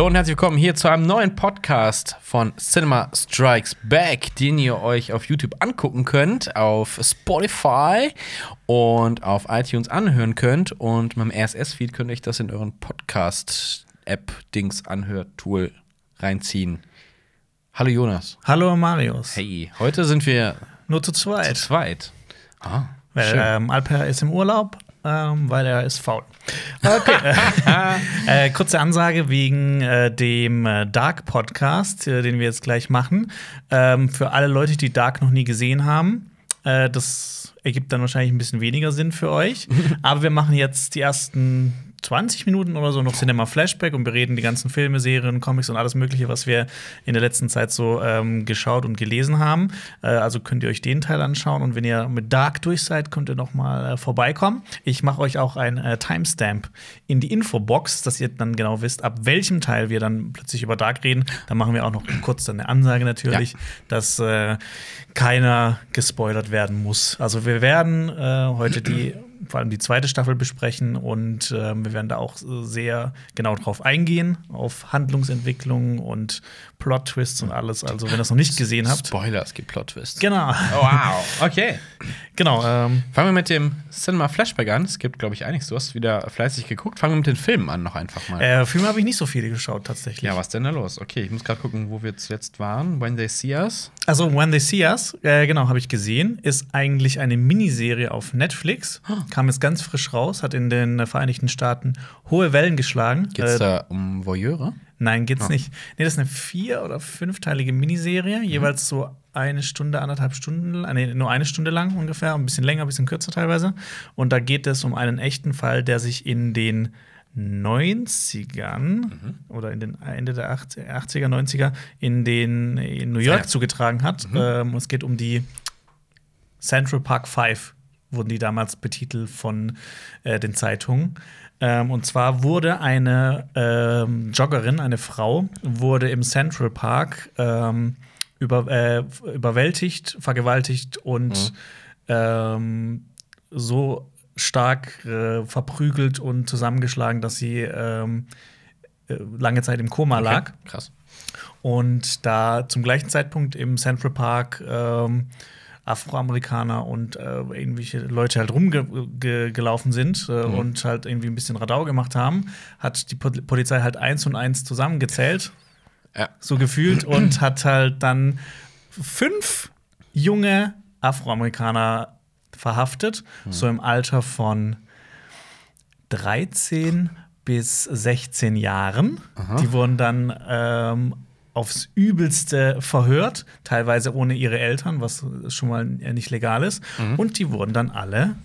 Hallo und herzlich willkommen hier zu einem neuen Podcast von Cinema Strikes Back, den ihr euch auf YouTube angucken könnt, auf Spotify und auf iTunes anhören könnt. Und mit dem RSS-Feed könnt ihr euch das in euren Podcast-App-Dings anhört-Tool reinziehen. Hallo Jonas. Hallo Marius. Hey, heute sind wir Nur zu zweit. zu zweit. Ah, Weil schön. ähm, Alper ist im Urlaub, ähm, weil er ist faul. Okay. äh, kurze Ansage wegen äh, dem äh, Dark Podcast, äh, den wir jetzt gleich machen. Ähm, für alle Leute, die Dark noch nie gesehen haben, äh, das ergibt dann wahrscheinlich ein bisschen weniger Sinn für euch. Aber wir machen jetzt die ersten 20 Minuten oder so noch Cinema Flashback und bereden die ganzen Filme, Serien, Comics und alles Mögliche, was wir in der letzten Zeit so ähm, geschaut und gelesen haben. Äh, also könnt ihr euch den Teil anschauen und wenn ihr mit Dark durch seid, könnt ihr noch mal äh, vorbeikommen. Ich mache euch auch ein äh, Timestamp in die Infobox, dass ihr dann genau wisst, ab welchem Teil wir dann plötzlich über Dark reden. Da machen wir auch noch kurz dann eine Ansage natürlich, dass äh, keiner gespoilert werden muss. Also wir werden äh, heute die vor allem die zweite Staffel besprechen und ähm, wir werden da auch äh, sehr genau drauf eingehen, auf Handlungsentwicklung und Plot-Twists und alles. Also, wenn ihr das noch nicht gesehen habt. Spoiler, es gibt Plot-Twists. Genau. Oh, wow, okay. Genau. Ähm, Fangen wir mit dem Cinema Flashback an. Es gibt, glaube ich, einiges. Du hast wieder fleißig geguckt. Fangen wir mit den Filmen an, noch einfach mal. äh, Filme habe ich nicht so viele geschaut, tatsächlich. ja, was denn da los? Okay, ich muss gerade gucken, wo wir zuletzt waren. When They See Us. Also, When They See Us, äh, genau, habe ich gesehen, ist eigentlich eine Miniserie auf Netflix. Kam jetzt ganz frisch raus, hat in den Vereinigten Staaten hohe Wellen geschlagen. Geht's Äh, da um Voyeure? Nein, geht's Ah. nicht. Nee, das ist eine vier- oder fünfteilige Miniserie, jeweils so eine Stunde, anderthalb Stunden, nee, nur eine Stunde lang ungefähr, ein bisschen länger, ein bisschen kürzer teilweise. Und da geht es um einen echten Fall, der sich in den 90ern oder in den Ende der 80- 80er, 90er in den in New York Ja. zugetragen hat. Ähm, es geht um die Central Park Five wurden die damals betitelt von äh, den Zeitungen. Ähm, und zwar wurde eine ähm, Joggerin, eine Frau, wurde im Central Park ähm, über, äh, überwältigt, vergewaltigt und ähm, so stark äh, verprügelt und zusammengeschlagen, dass sie ähm, äh, lange Zeit im Koma lag. Okay, Krass. Und da zum gleichen Zeitpunkt im Central Park ähm, Afroamerikaner und äh, irgendwelche Leute halt rumgelaufen sind äh, Mhm. und halt irgendwie ein bisschen Radau gemacht haben, hat die Po- Polizei halt eins und eins zusammengezählt, Ja. so gefühlt, und hat halt dann fünf junge Afroamerikaner verhaftet, Mhm. so im Alter von 13 bis 16 Jahren. Die wurden dann ähm, aufs Übelste verhört, teilweise ohne ihre Eltern, was schon mal nicht legal ist. Und die wurden dann alle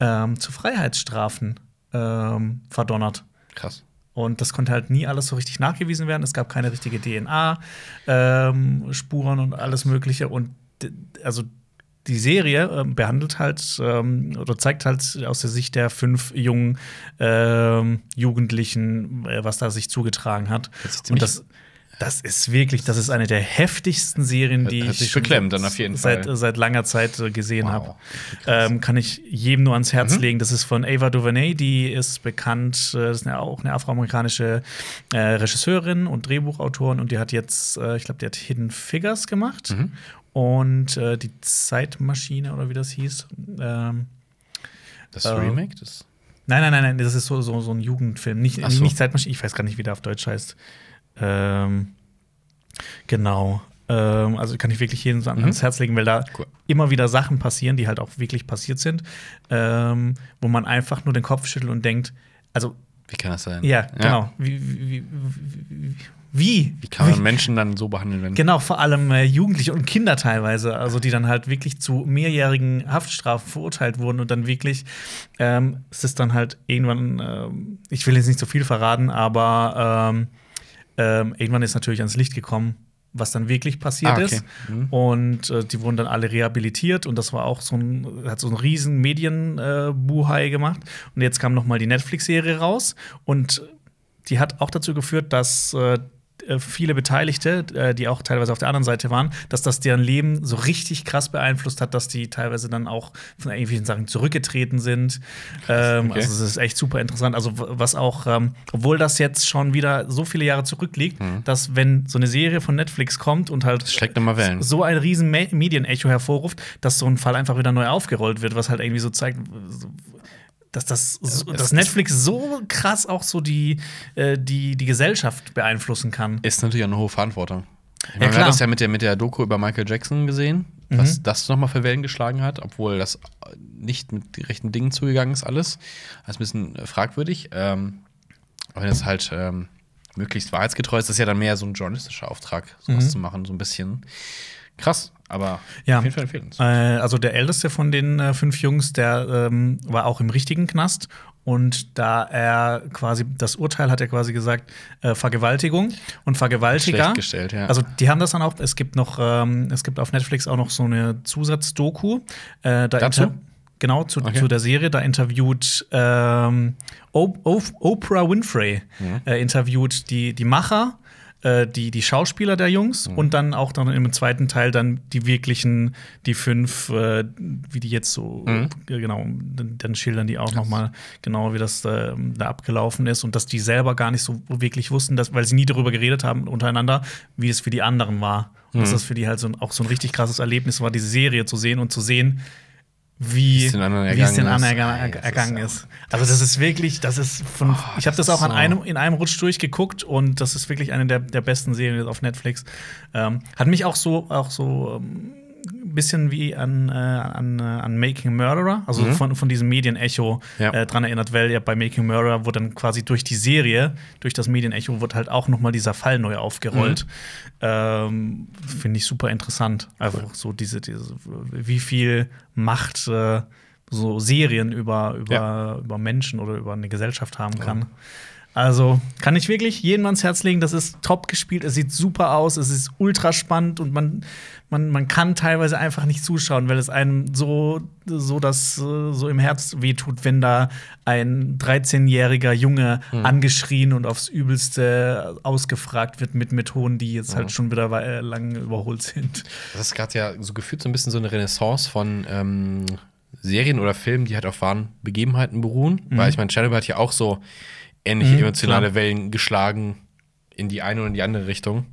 ähm, zu Freiheitsstrafen ähm, verdonnert. Krass. Und das konnte halt nie alles so richtig nachgewiesen werden. Es gab keine richtige DNA-Spuren und alles Mögliche. Und also die Serie ähm, behandelt halt ähm, oder zeigt halt aus der Sicht der fünf jungen ähm, Jugendlichen, äh, was da sich zugetragen hat. Sich Und ziemlich- das, das ist wirklich, das ist eine der heftigsten Serien, die Hört sich ich schon beklemmend an, auf jeden seit, Fall. seit langer Zeit äh, gesehen Wow. habe. Ähm, kann ich jedem nur ans Mhm. Herz legen. Das ist von Ava DuVernay, die ist bekannt, äh, das ist eine, auch eine afroamerikanische äh, Regisseurin und Drehbuchautorin und die hat jetzt, äh, ich glaube, die hat Hidden Figures gemacht Mhm. und äh, die Zeitmaschine oder wie das hieß. Ähm, Das Äh, Remake? Das nein, nein, nein, nein, das ist so, so, so ein Jugendfilm. Nicht, so. nicht Zeitmaschine, ich weiß gar nicht, wie der auf Deutsch heißt. Ähm, genau. Ähm, also kann ich wirklich jedem so Mhm. ans Herz legen, weil da Cool. immer wieder Sachen passieren, die halt auch wirklich passiert sind, ähm, wo man einfach nur den Kopf schüttelt und denkt, also wie kann das sein? ja, genau. Wie, wie, wie, wie? Wie kann man Menschen dann so behandeln, wenn. Genau, vor allem äh, Jugendliche und Kinder teilweise, also die dann halt wirklich zu mehrjährigen Haftstrafen verurteilt wurden und dann wirklich, ähm, es ist dann halt irgendwann, ähm, ich will jetzt nicht so viel verraten, aber ähm, ähm, irgendwann ist natürlich ans Licht gekommen, was dann wirklich passiert Ah, okay. ist. Mhm. Und äh, die wurden dann alle rehabilitiert und das war auch so ein, hat so einen riesen Medienbuhai gemacht. Und jetzt kam noch mal die Netflix-Serie raus und die hat auch dazu geführt, dass äh, äh, viele Beteiligte, äh, die auch teilweise auf der anderen Seite waren, dass das deren Leben so richtig krass beeinflusst hat, dass die teilweise dann auch von irgendwelchen Sachen zurückgetreten sind. Ähm, okay. Also es ist echt super interessant. Also was auch, ähm, obwohl das jetzt schon wieder so viele Jahre zurückliegt, dass wenn so eine Serie von Netflix kommt und halt so ein riesen Me Medienecho hervorruft, dass so ein Fall einfach wieder neu aufgerollt wird, was halt irgendwie so zeigt, dass das so, dass Netflix so krass auch so die, äh, die, die Gesellschaft beeinflussen kann. Ist natürlich auch eine hohe Verantwortung. Ich Ja, meine, wir klar. haben das ja mit der, mit der Doku über Michael Jackson gesehen, was das nochmal für Wellen geschlagen hat, obwohl das nicht mit den rechten Dingen zugegangen ist, alles. Das ist ein bisschen fragwürdig. Ähm, aber wenn es halt ähm, möglichst wahrheitsgetreu ist, ist ja dann mehr so ein journalistischer Auftrag, sowas zu machen, so ein bisschen krass, aber Ja. auf jeden Fall empfehlenswert. Äh, also der älteste von den äh, fünf Jungs, der ähm, war auch im richtigen Knast. Und da er quasi, das Urteil hat er quasi gesagt, äh, Vergewaltigung und Vergewaltiger. Schlecht gestellt, ja. Also die haben das dann auch, es gibt noch, ähm, es gibt auf Netflix auch noch so eine Zusatzdoku. Äh, da Dazu? Genau, zu, Okay. zu der Serie. Da interviewt ähm, Oprah Winfrey, Mhm. äh, interviewt die, die Macher, äh, die, die Schauspieler der Jungs Mhm. und dann auch dann im zweiten Teil dann die wirklichen, die fünf, äh, wie die jetzt so, Mhm. äh, genau, dann, dann schildern die auch noch mal genau, wie das äh, da abgelaufen ist und dass die selber gar nicht so wirklich wussten, dass, weil sie nie darüber geredet haben untereinander, wie es für die anderen war. Und Mhm. dass das für die halt so, auch so ein richtig krasses Erlebnis war, diese Serie zu sehen und zu sehen, wie, es den anderen es den ergangen anderen ist. erga- Ey, das ist ergangen ist. Also das ist wirklich, das ist von, ich habe das das auch an einem, in einem Rutsch durchgeguckt und das ist wirklich eine der, der besten Serien auf Netflix. Ähm, hat mich auch so, auch so ähm, ein bisschen wie an, äh, an, äh, an Making Murderer, also von, von diesem Medienecho Ja. äh, dran erinnert, weil ja bei Making Murderer wurde dann quasi durch die Serie, durch das Medienecho, wurde halt auch noch mal dieser Fall neu aufgerollt. Ähm, Finde ich super interessant. Einfach so diese, diese wie viel Macht äh, so Serien über, über, Ja. über Menschen oder über eine Gesellschaft haben kann. Also kann ich wirklich jedem ans Herz legen. Das ist top gespielt. Es sieht super aus. Es ist ultra spannend und man, man, man kann teilweise einfach nicht zuschauen, weil es einem so, so, das, so im Herz wehtut, wenn da ein 13-jähriger Junge angeschrien und aufs Übelste ausgefragt wird mit Methoden, die jetzt halt schon wieder lang überholt sind. Das ist gerade ja so gefühlt so ein bisschen so eine Renaissance von ähm, Serien oder Filmen, die halt auf wahren Begebenheiten beruhen. Weil ich meine, Chernobyl hat ja auch so ähnliche Mhm, emotionale klar. Wellen geschlagen in die eine oder in die andere Richtung.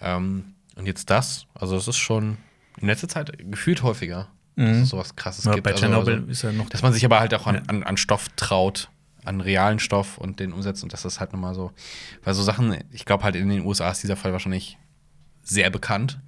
Ähm, und jetzt das, also es ist schon in letzter Zeit gefühlt häufiger, dass es sowas krasses Ja, gibt. bei Also- Tschernobyl also, ist ja noch dass man sich aber halt auch an, an, an Stoff traut, an realen Stoff und den umsetzt und das ist halt nochmal so. Weil so Sachen, ich glaube halt in den USA ist dieser Fall wahrscheinlich sehr bekannt.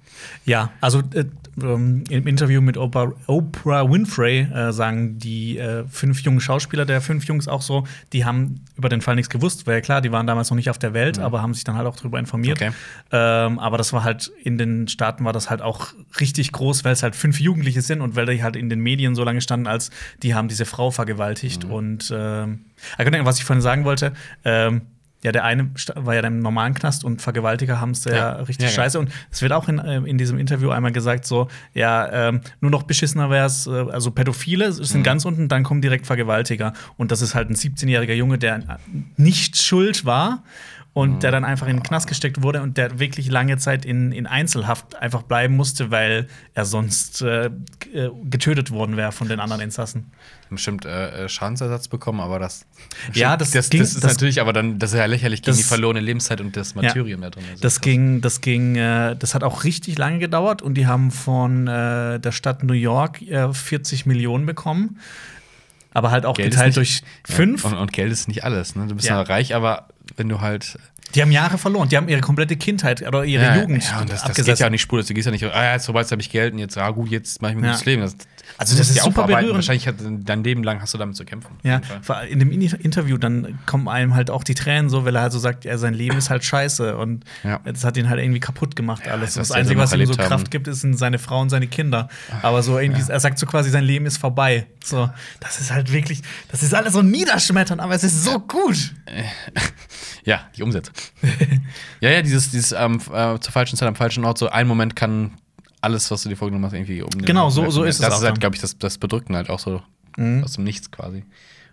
Ja, also äh, ähm, im Interview mit Oprah, Oprah Winfrey äh, sagen die äh, fünf jungen Schauspieler der fünf Jungs auch so, die haben über den Fall nichts gewusst, weil klar, die waren damals noch nicht auf der Welt, aber haben sich dann halt auch darüber informiert. Okay. Ähm, aber das war halt in den Staaten war das halt auch richtig groß, weil es halt fünf Jugendliche sind und weil die halt in den Medien so lange standen, als die haben diese Frau vergewaltigt. Und ähm, ah, was ich vorhin sagen wollte, ähm, ja, der eine war ja im normalen Knast und Vergewaltiger haben es ja, Ja. richtig Ja, scheiße. Und es wird auch in, äh, in diesem Interview einmal gesagt, so, ja, ähm, nur noch beschissener wäre es, äh, also Pädophile Mhm. sind ganz unten, dann kommen direkt Vergewaltiger. Und das ist halt ein 17-jähriger Junge, der nicht schuld war und Mhm. der dann einfach in den Knast gesteckt wurde und der wirklich lange Zeit in, in Einzelhaft einfach bleiben musste, weil er sonst äh, äh, getötet worden wäre von den anderen Insassen. bestimmt äh, äh, Schadensersatz bekommen, aber das. Ja, das das, ging- das ist das- natürlich, aber dann, das ist ja lächerlich gegen die verlorene Lebenszeit und das Martyrium da drin. Also Das ging, das ging, äh, das hat auch richtig lange gedauert und die haben von äh, der Stadt New York äh, 40 Millionen bekommen. Aber halt auch Geld geteilt nicht- durch Ja, fünf. Und, und Geld ist nicht alles. Ne? Du bist Ja. ja reich, aber wenn du halt. Die haben Jahre verloren. Die haben ihre komplette Kindheit oder ihre ja, Jugend Ja, und das, das geht ja auch nicht spurlos. Du gehst ja nicht, ah, jetzt vorbei, jetzt habe ich Geld und jetzt, ah, gut, jetzt mache ich mir ein Ja. gutes Leben. Das, Also das musst ist ja super berührend. Wahrscheinlich hat dein Leben lang hast du damit zu kämpfen. Ja, in dem In- Interview dann kommen einem halt auch die Tränen so, weil er halt so sagt, ja, sein Leben ist halt scheiße und Ja. das hat ihn halt irgendwie kaputt gemacht alles. das das Einzige, was ihm so erlebt haben. Kraft gibt, ist sind seine Frau und seine Kinder. Aber so irgendwie, er sagt so quasi, sein Leben ist vorbei. So, das ist halt wirklich, das ist alles so niederschmetternd, aber es ist so gut. Ja, die Umsetzung. ja, ja, dieses, dieses ähm, äh, zur falschen Zeit am falschen Ort, so ein Moment kann alles, was du dir vorgenommen hast, irgendwie umnehmen. Genau, so- so ist es Das ist halt, glaube ich, das, das Bedrückende halt auch so. Mhm. Aus dem Nichts quasi.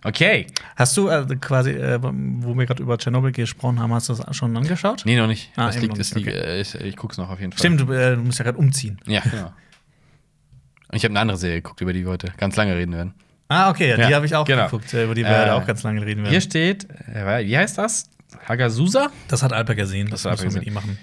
Okay. Hast du äh, quasi, äh, wo wir gerade über Tschernobyl gesprochen haben, hast du das schon angeschaut? Nee, noch nicht. Ah, das liegt, noch das nicht, liegt, okay. äh, ich, ich guck's noch auf jeden Fall. Stimmt, du, äh, du musst ja gerade umziehen. Ja, genau. Und ich habe eine andere Serie geguckt, über die wir heute ganz lange reden werden. Ah, okay, ja, Ja, die habe ich auch genau. geguckt, äh, über die wir Äh, heute auch ganz lange reden Hier werden. steht, äh, wie heißt das? Hagazusa? Das hat Alper gesehen, das, Das müssen wir mit ihm machen.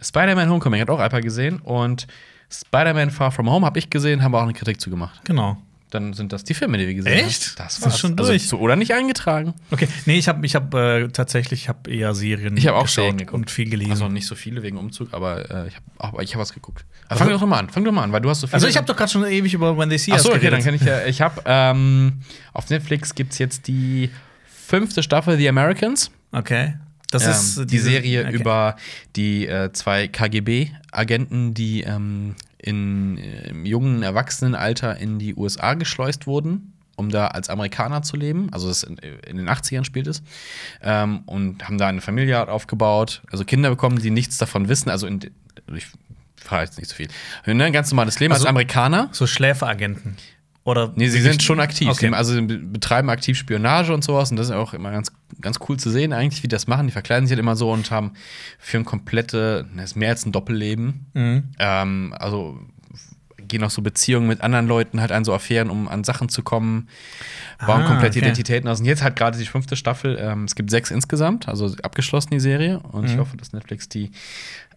Spider-Man Homecoming hat auch Alper gesehen und Spider-Man Far From Home habe ich gesehen, haben wir auch eine Kritik zugemacht. Genau. Dann sind das die Filme, die wir gesehen Echt? haben. Das Das ist schon Also durch. zu, oder nicht eingetragen. Okay, nee, ich habe ich hab, äh, tatsächlich ich hab eher Serien Ich habe auch Serien geguckt. und viel gelesen. Also nicht so viele wegen Umzug, aber äh, ich habe ich hab was geguckt. Aber fang doch mal an, fang doch mal an, weil du hast so viele. Also ich habe doch gerade schon ewig über When They See Us so, okay, geredet. dann kann ich ja. Ich habe ähm, auf Netflix gibt's jetzt die fünfte Staffel The Americans. Okay. Das ähm, ist äh, die diese- Serie okay. über die äh, zwei KGB-Agenten, die ähm, in, äh, im jungen Erwachsenenalter in die USA geschleust wurden, um da als Amerikaner zu leben. Also das in, in den 80ern spielt es. Ähm, und haben da eine Familie aufgebaut, also Kinder bekommen, die nichts davon wissen. Also in, ich frage jetzt nicht so viel. Ne, ein ganz normales Leben Also- als Amerikaner. So Schläferagenten. Oder Nee, sie sind schon aktiv. Okay. Sie also betreiben aktiv Spionage und sowas. Und das ist auch immer ganz, ganz cool zu sehen, eigentlich, wie die das machen. Die verkleiden sich halt immer so und haben für ein komplette, das ist mehr als ein Doppelleben. Mhm. Ähm, also gehen auch so Beziehungen mit anderen Leuten halt an so Affären, um an Sachen zu kommen, bauen Ah, komplette okay. Identitäten aus. Und jetzt halt gerade die fünfte Staffel. Ähm, es gibt sechs insgesamt, also abgeschlossen die Serie. Und ich Mhm. hoffe, dass Netflix die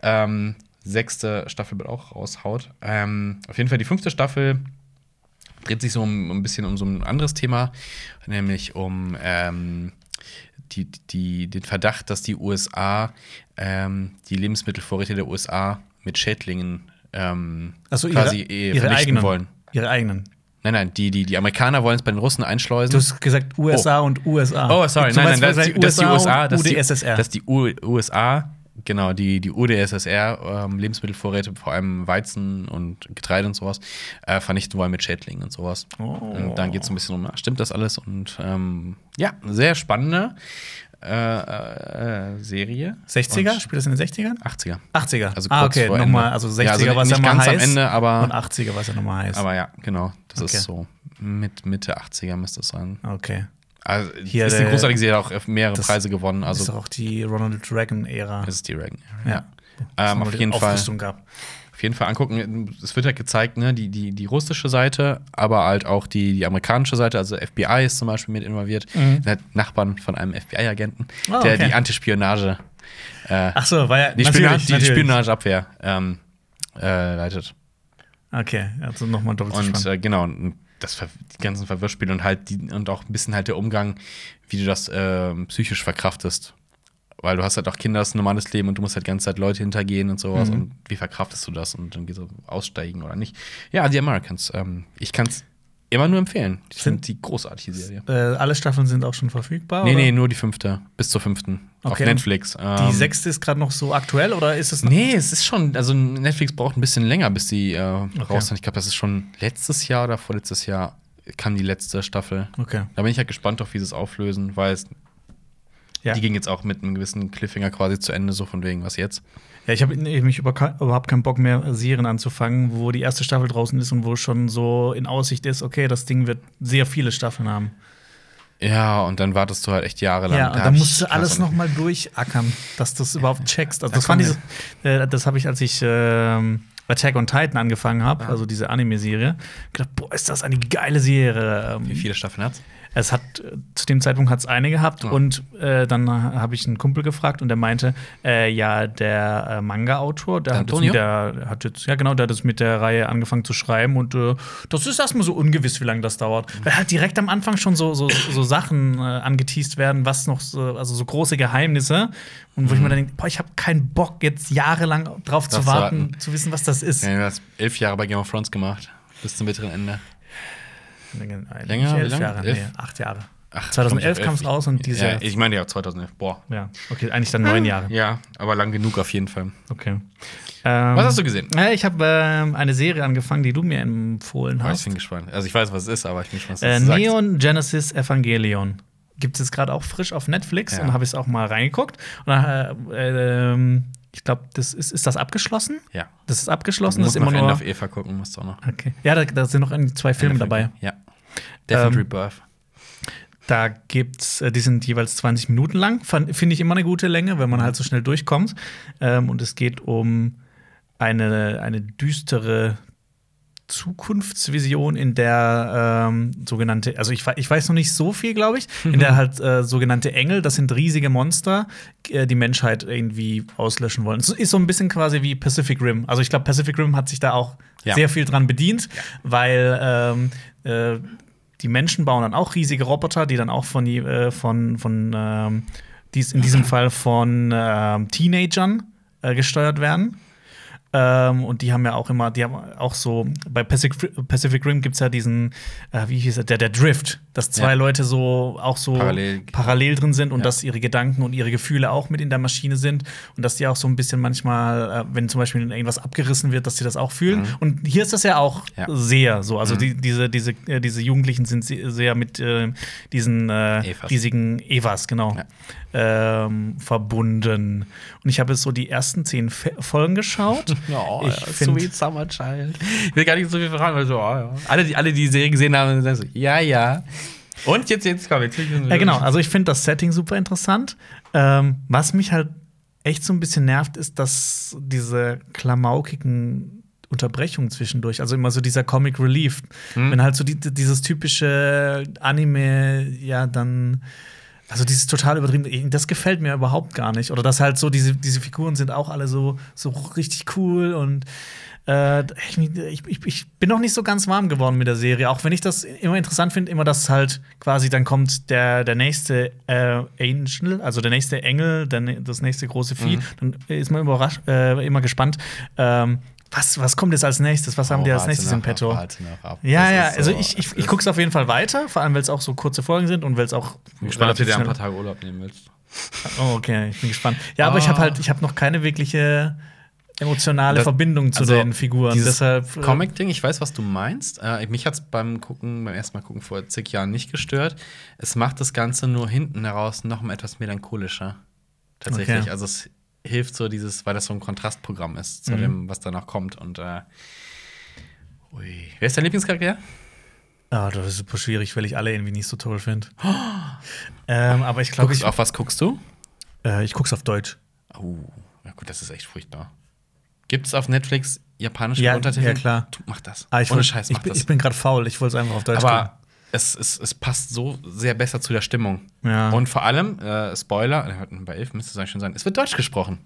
ähm, sechste Staffel bald auch raushaut. Ähm, auf jeden Fall die fünfte Staffel dreht sich so um, ein bisschen um so ein anderes Thema, nämlich um ähm, die, die, den Verdacht, dass die USA ähm, die Lebensmittelvorräte der USA mit Schädlingen ähm, quasi ihre, eh ihre vernichten eigenen. wollen. Ihre eigenen. Nein, nein, die, die, die Amerikaner wollen es bei den Russen einschleusen. Du hast gesagt USA und USA. Oh, sorry, nein, nein, das ist die, USA, das die, UdSSR. das die USA, genau, die, die UdSSR, ähm, Lebensmittelvorräte, vor allem Weizen und Getreide und sowas, äh, vernichten wollen mit Schädlingen und sowas. Oh. Und dann geht es ein bisschen um, na, stimmt das alles? Und ähm, ja, sehr spannende äh, äh, Serie. 60er? Und Spielt das in den 60ern? 80er. 80er. Also ah, okay, nochmal, also 60er Ja, also war es nicht ja mal ganz am heiß. Ende, aber- Und 80er war es ja nochmal heiß. Aber ja, genau, das Okay. ist so mit Mitte 80er müsste es sein. okay. Also, Hier ist eine der- großartige Serie, auch mehrere das- Preise gewonnen. Also, das ist auch die Ronald Reagan-Ära. das ist die Reagan. Ja. Ähm, auf jeden Fall. Gab. Auf jeden Fall angucken. Es wird halt gezeigt, ne, die, die, die russische Seite, aber halt auch die, die amerikanische Seite, also FBI ist zum Beispiel mit involviert. Mhm. Halt Nachbarn von einem FBI-Agenten, Ah, der okay. die Antispionage, äh, Ach so, war ja. die, natürlich, die. Spionageabwehr ähm, äh, leitet. Okay, also nochmal doppelt Und äh, genau, das die ganzen Verwirrspiele und halt die, und auch ein bisschen halt der Umgang, wie du das ähm, psychisch verkraftest. Weil du hast halt auch Kinder, das ist ein normales Leben und du musst halt die ganze Zeit Leute hintergehen und sowas. Mhm. Und wie verkraftest du das? Und dann geht so aussteigen oder nicht. Ja, die Americans. Ähm, ich kann es immer nur empfehlen. Ich finde die großartige Serie. Äh, alle Staffeln sind auch schon verfügbar? Nee, oder? nee, nur die fünfte. Bis zur fünften. Auf Okay. Netflix. Die Ähm, sechste ist gerade noch so aktuell oder ist es? Nee, es ist schon, also Netflix braucht ein bisschen länger, bis die äh, raus sind. Ich glaube, das ist schon letztes Jahr oder vorletztes Jahr kam die letzte Staffel. Okay. Da bin ich halt gespannt auf, wie sie es auflösen, weil es, Ja. die ging jetzt auch mit einem gewissen Cliffhanger quasi zu Ende, so von wegen, was jetzt? Ja, ich habe nämlich über, überhaupt keinen Bock mehr, Serien anzufangen, wo die erste Staffel draußen ist und wo schon so in Aussicht ist, okay, das Ding wird sehr viele Staffeln haben. Ja, und dann wartest du halt echt jahrelang. Ja, Da und hab dann musst du alles weiß auch noch nicht. mal durchackern, dass du es überhaupt checkst. Also Da das fand ich, äh, das habe ich, als ich ähm, Attack on Titan angefangen habe, also diese Anime-Serie, gedacht, boah, ist das eine geile Serie. Ähm, Wie viele Staffeln hat's? Es hat zu dem Zeitpunkt hat es eine gehabt Ja. und äh, dann habe ich einen Kumpel gefragt und der meinte, äh, ja, der äh, Manga-Autor, der, hat jetzt Antonio? mit der hat jetzt, ja genau, der hat jetzt mit der Reihe angefangen zu schreiben und äh, das ist erstmal so ungewiss, wie lange das dauert. Weil halt direkt am Anfang schon so, so, so Sachen äh, angeteased werden, was noch so, also so große Geheimnisse und wo ich mir dann denke, boah, ich habe keinen Bock, jetzt jahrelang drauf zu Drauf zu warten, warten. zu wissen, was das ist. Ja, du hast elf Jahre bei Game of Thrones gemacht. Bis zum bitteren Ende. Länger? Länger? Wie Elf lange? Jahre? Elf? Nee, acht Jahre. Ach, 2011 komm, kam es raus und dieses Ja, ich meine ja 2011. Boah. Ja, okay, eigentlich dann neun Jahre. Ja, aber lang genug auf jeden Fall. Okay. Ähm, Was hast du gesehen? Ja, ich habe ähm, eine Serie angefangen, die du mir empfohlen Oh, ich hast. bin gespannt. Also ich weiß, was es ist, aber ich bin gespannt, was Äh, du sagst. Neon Genesis Evangelion. Gibt es jetzt gerade auch frisch auf Netflix Ja. und habe ich es auch mal reingeguckt. Und äh, ähm, ich glaube, das ist, ist das abgeschlossen? Ja. Das ist abgeschlossen, Du das musst ist immer noch End nur. of Eva gucken, musst du auch noch. Okay. Ja, da, da sind noch irgendwie zwei Filme dabei. Ja. Death and Ähm, Rebirth. Da gibt's, äh, die sind jeweils 20 Minuten lang. Finde ich immer eine gute Länge, wenn man halt so schnell durchkommt. Ähm, und es geht um eine, eine düstere Zukunftsvision, in der ähm, sogenannte, also ich, ich weiß noch nicht so viel, glaube ich, in der halt äh, sogenannte Engel, das sind riesige Monster, äh, die Menschheit irgendwie auslöschen wollen. Es ist so ein bisschen quasi wie Pacific Rim. Also ich glaube, Pacific Rim hat sich da auch Ja. sehr viel dran bedient, weil ähm, äh, die Menschen bauen dann auch riesige Roboter, die dann auch von, äh, von, von ähm, dies, in diesem Fall von ähm, Teenagern äh, gesteuert werden. Ähm, und die haben ja auch immer, die haben auch so, bei Pacific, Pacific Rim gibt es ja diesen, äh, wie hieß er, der, der Drift, dass zwei Ja. Leute so auch so Parallel. parallel drin sind und Ja. dass ihre Gedanken und ihre Gefühle auch mit in der Maschine sind und dass die auch so ein bisschen manchmal, äh, wenn zum Beispiel irgendwas abgerissen wird, dass sie das auch fühlen. Und hier ist das ja auch Ja. sehr so. Also die, diese, diese, äh, diese Jugendlichen sind se- sehr mit äh, diesen äh, Evas. riesigen Evas, genau, ähm, verbunden. Und ich habe jetzt so die ersten zehn Fe Folgen geschaut. Oh, ich ja, find- Sweet Summer Child. Ich will gar nicht so viel verraten, weil so, oh, ja. alle, die, alle, die die Serie gesehen haben, sagen so, ja, ja. Und jetzt, jetzt komm, jetzt. Ja, genau. Also ich finde das Setting super interessant. Ähm, was mich halt echt so ein bisschen nervt, ist, dass diese klamaukigen Unterbrechungen zwischendurch, also immer so dieser Comic Relief, wenn halt so die, dieses typische Anime, ja, dann. Also dieses total übertrieben, das gefällt mir überhaupt gar nicht. Oder dass halt so, diese, diese Figuren sind auch alle so, so richtig cool und äh, ich, ich, ich- bin noch nicht so ganz warm geworden mit der Serie, auch wenn ich das immer interessant finde, immer dass halt quasi dann kommt der, der nächste äh, Angel, also der nächste Engel, der, das nächste große Vieh, dann ist man überrascht, äh, immer gespannt, ähm, was, was kommt jetzt als nächstes, was haben die als nächstes im Petto? Ja, ja, also ich, ich, ich gucke es auf jeden Fall weiter, vor allem weil es auch so kurze Folgen sind und weil es auch Ich bin gespannt, ob du dir ein paar Tage Urlaub nehmen willst. Oh, okay, ich bin gespannt. Ja, aber ich habe Ah. halt, ich habe noch keine wirkliche emotionale Das- Verbindung zu also, den Figuren. Deshalb äh, Comic-Ding, ich weiß, was du meinst. Äh, mich hat es beim Gucken, beim ersten Mal gucken vor zig Jahren nicht gestört. Es macht das Ganze nur hinten heraus noch mal etwas melancholischer. Tatsächlich. Okay. Also es hilft so dieses, weil das so ein Kontrastprogramm ist zu Mhm. dem, was danach kommt. Und äh, ui. Wer ist dein Lieblingscharakter? Ah, das ist super schwierig, weil ich alle irgendwie nicht so toll finde. ähm, aber ich glaube, ich, auf was guckst du? äh, ich guck's auf Deutsch. Oh, ja gut, das ist echt furchtbar. Gibt es auf Netflix japanische Ja, Untertitel? ja, klar. Tu, mach das. Ah, ich Ohne wollt- Scheiß, ich, mach bin- das. ich bin gerade faul, ich wollte es einfach auf Deutsch Aber es, es, es passt so sehr besser zu der Stimmung. Ja. Und vor allem, äh, Spoiler, äh, bei 11 müsste es eigentlich schon sein, es wird Deutsch gesprochen.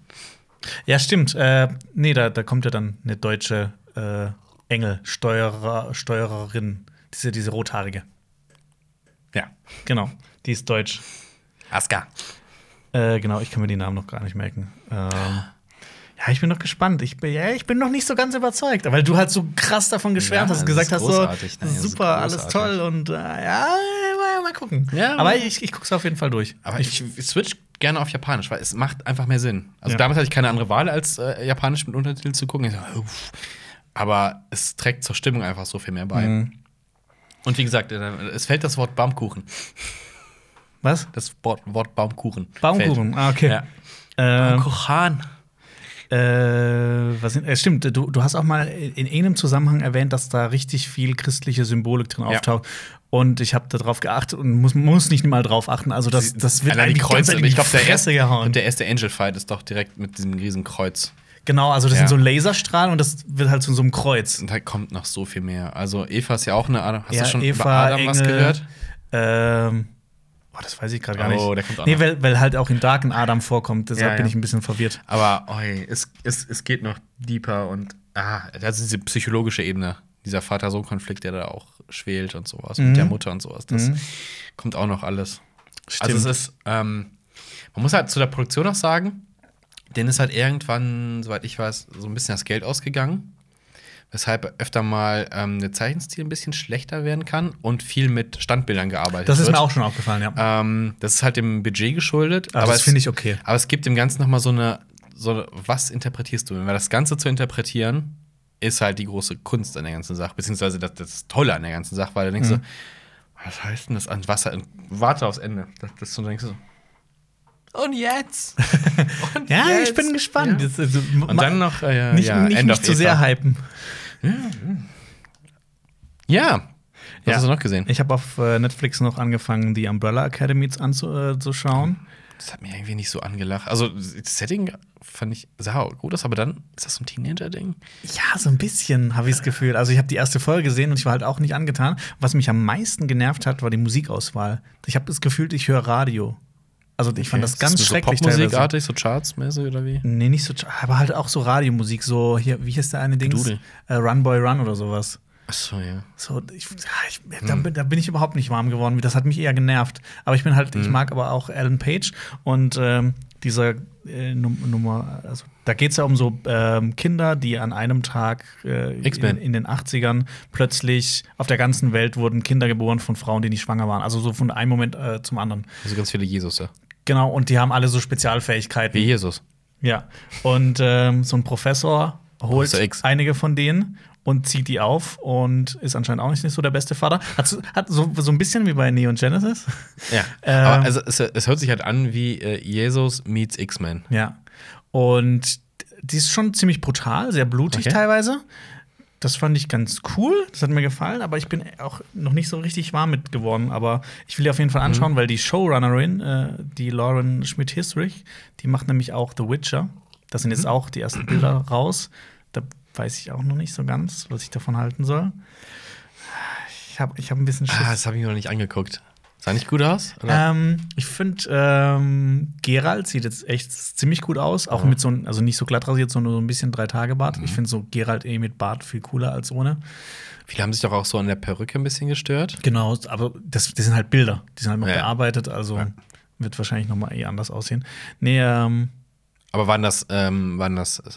Ja, stimmt. Äh, nee, da, da kommt ja dann eine deutsche äh, Engel-Steuerer, Steuererin, diese, diese rothaarige. Ja. Genau, die ist deutsch. Aska. Äh, genau, ich kann mir die Namen noch gar nicht merken. Ähm, ja, ich bin noch gespannt. Ich bin, ja, ich bin noch nicht so ganz überzeugt, weil du halt so krass davon geschwärmt Ja, hast gesagt hast, so ne? Ist super, alles toll und äh, ja, mal, mal gucken. Ja, aber ich, ich guck's auf jeden Fall durch. Aber ich, ich switch gerne auf Japanisch, weil es macht einfach mehr Sinn. Also Ja. damals hatte ich keine andere Wahl, als äh, Japanisch mit Untertiteln zu gucken. So. Aber es trägt zur Stimmung einfach so viel mehr bei. Mhm. Und wie gesagt, äh, es fällt das Wort Baumkuchen. Was? Das Wort, Wort Baumkuchen. Baumkuchen, Fällt. ah, okay. Ja. Ähm, Baumkuchen. Äh, was sind, äh, stimmt, du, du hast auch mal in irgendeinem Zusammenhang erwähnt, dass da richtig viel christliche Symbolik drin Ja. auftaucht. Und ich habe darauf geachtet und muss, muss nicht mal drauf achten. Also, das, das wird Allein die Kreuze. in die Ich glaube, der, erste- gehauen. und der erste Angel-Fight ist doch direkt mit diesem riesen Kreuz. Genau, also das Ja. sind so Laserstrahlen und das wird halt zu so einem Kreuz. Und da kommt noch so viel mehr. Also Eva ist ja auch eine Adam. Hast Ja, du schon Eva, über Adam was Engel, gehört? Ähm, oh, das weiß ich gerade gar nicht. Oh, der kommt auch nee, noch. weil, weil halt auch in Dark ein Adam vorkommt, deshalb Ja, bin ja. ich ein bisschen verwirrt. Aber oi, es, es, es geht noch deeper und ah, das ist diese psychologische Ebene. Dieser Vater-Sohn-Konflikt, der da auch schwelt und sowas. Mhm. Mit der Mutter und sowas. Das Mhm. kommt auch noch alles. Stimmt. Also es ist, ähm, man muss halt zu der Produktion auch sagen, denen ist halt irgendwann, soweit ich weiß, so ein bisschen das Geld ausgegangen. Weshalb öfter mal ähm, der Zeichenstil ein bisschen schlechter werden kann und viel mit Standbildern gearbeitet das ist wird. mir auch schon aufgefallen, ja. Ähm, das ist halt dem Budget geschuldet. Aber das es- finde ich okay. Aber es gibt dem Ganzen noch mal so eine, so, was interpretierst du? Weil das Ganze zu interpretieren, ist halt die große Kunst an der ganzen Sache, beziehungsweise das, das Tolle an der ganzen Sache, weil du denkst Mhm. so, was heißt denn das an Wasser? Warte aufs Ende. Das, das so denkst du so. Und jetzt? Und Ja, ich jetzt? bin gespannt. Ja. Das, also, Und dann noch äh, nicht, ja, nicht, nicht zu sehr hypen. Ja. Was Ja. hast du noch gesehen? Ich habe auf äh, Netflix noch angefangen, die Umbrella Academy anzuschauen. Das hat mir irgendwie nicht so angelacht. Also, das Setting fand ich sah gut aus, aber dann ist das so ein Teenager-Ding. Ja, so ein bisschen habe ich das Gefühl. Also ich habe die erste Folge gesehen und ich war halt auch nicht angetan. Was mich am meisten genervt hat, war die Musikauswahl. Ich habe das Gefühl, ich höre Radio. Also ich fand das ganz Ist schrecklich. So. Popmusikartig, so Chartsmäßig oder wie? Nee, nicht so, aber halt auch so Radiomusik, so hier, wie hieß der eine Dings? Äh, Run Boy Run oder sowas. Achso, ja. So, ich, ja, ich, da, bin- da bin ich überhaupt nicht warm geworden. Das hat mich eher genervt. Aber ich bin halt, ich mag aber auch Alan Page und ähm, dieser äh, Num Nummer, also da geht es ja um so ähm, Kinder, die an einem Tag äh, in, in den 80ern plötzlich auf der ganzen Welt wurden Kinder geboren von Frauen, die nicht schwanger waren. Also so von einem Moment äh, zum anderen. Also ganz viele Jesus, ja. Genau, und die haben alle so Spezialfähigkeiten. Wie Jesus. Ja. Und ähm, so ein Professor holt Professor X. einige von denen und zieht die auf und ist anscheinend auch nicht so der beste Vater. Hat, so- hat so, so ein bisschen wie bei Neon Genesis. Ja. Ähm. aber also, es, es hört sich halt an wie äh, Jesus meets X-Men. Ja. Und die ist schon ziemlich brutal, sehr blutig Okay. teilweise. Das fand ich ganz cool, das hat mir gefallen, aber ich bin auch noch nicht so richtig warm mit geworden. Aber ich will die auf jeden Fall anschauen, Mhm. weil die Showrunnerin, äh, die Lauren Schmidt-Hisrich, die macht nämlich auch The Witcher. Da sind Mhm. jetzt auch die ersten Bilder raus. Da weiß ich auch noch nicht so ganz, was ich davon halten soll. Ich habe ich hab ein bisschen Schiss. Ah, das habe ich mir noch nicht angeguckt. Sah nicht gut aus? Ähm, ich finde, ähm, Gerald sieht jetzt echt ziemlich gut aus. Auch Ja. mit so einem, also nicht so glatt rasiert, sondern so ein bisschen Drei-Tage-Bart. Mhm. Ich finde so Gerald eh mit Bart viel cooler als ohne. Viele haben sich doch auch so an der Perücke ein bisschen gestört. Genau, aber das, das sind halt Bilder. Die sind halt noch Ja. bearbeitet, also Ja. wird wahrscheinlich noch mal eh anders aussehen. Nee, ähm, Aber waren das, ähm, waren das äh,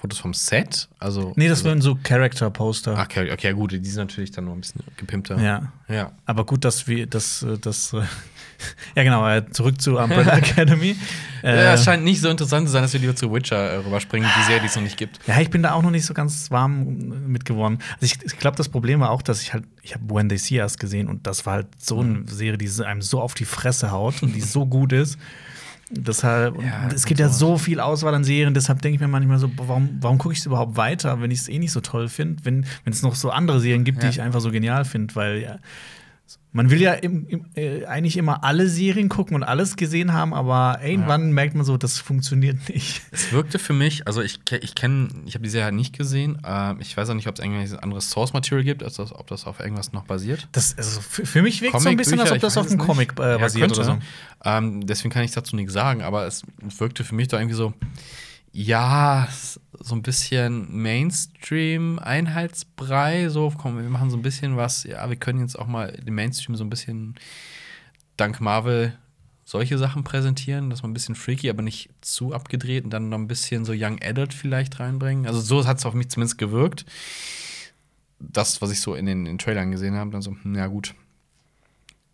Fotos vom Set? Also, nee das also, wären so Character-Poster. Ach, okay, okay, ja, gut, die sind natürlich dann noch ein bisschen gepimpter. Ja. Ja. Aber gut, dass wir das, äh, das, äh, ja genau, äh, zurück zu Umbrella Academy. Ja, Äh, es scheint nicht so interessant zu sein, dass wir lieber zu Witcher äh, rüberspringen, die Serie, die es noch nicht gibt. Ja, ich bin da auch noch nicht so ganz warm mit geworden. Also ich, ich glaube, das Problem war auch, dass ich halt, ich habe When They See Us gesehen und das war halt so Mhm. eine Serie, die einem so auf die Fresse haut und die so gut ist. Deshalb, Ja, es gibt ja so viel Auswahl an Serien, deshalb denke ich mir manchmal so, warum, warum gucke ich es überhaupt weiter, wenn ich es eh nicht so toll finde, wenn wenn es noch so andere Serien gibt, Ja. die ich einfach so genial finde, weil ja, man will ja im, im, äh, eigentlich immer alle Serien gucken und alles gesehen haben, aber irgendwann merkt man so, das funktioniert nicht. Es wirkte für mich, also ich, ich kenne, ich habe die Serie halt nicht gesehen. Ähm, ich weiß auch nicht, ob es irgendwelches anderes Source Material gibt, also ob das auf irgendwas noch basiert. Das, also für, für mich wirkt es so ein bisschen, als ob das auf einem. Comic äh, Ja, basiert könnte. oder so. Ähm, deswegen kann ich dazu nichts sagen, aber es wirkte für mich doch irgendwie so, ja, so ein bisschen Mainstream-Einheitsbrei. So, komm, wir machen so ein bisschen was. Ja, wir können jetzt auch mal den Mainstream so ein bisschen dank Marvel solche Sachen präsentieren, dass man ein bisschen freaky, aber nicht zu abgedreht und dann noch ein bisschen so Young Adult vielleicht reinbringen. Also so hat es auf mich zumindest gewirkt. Das, was ich so in den, in den Trailern gesehen habe, dann so, hm, ja gut.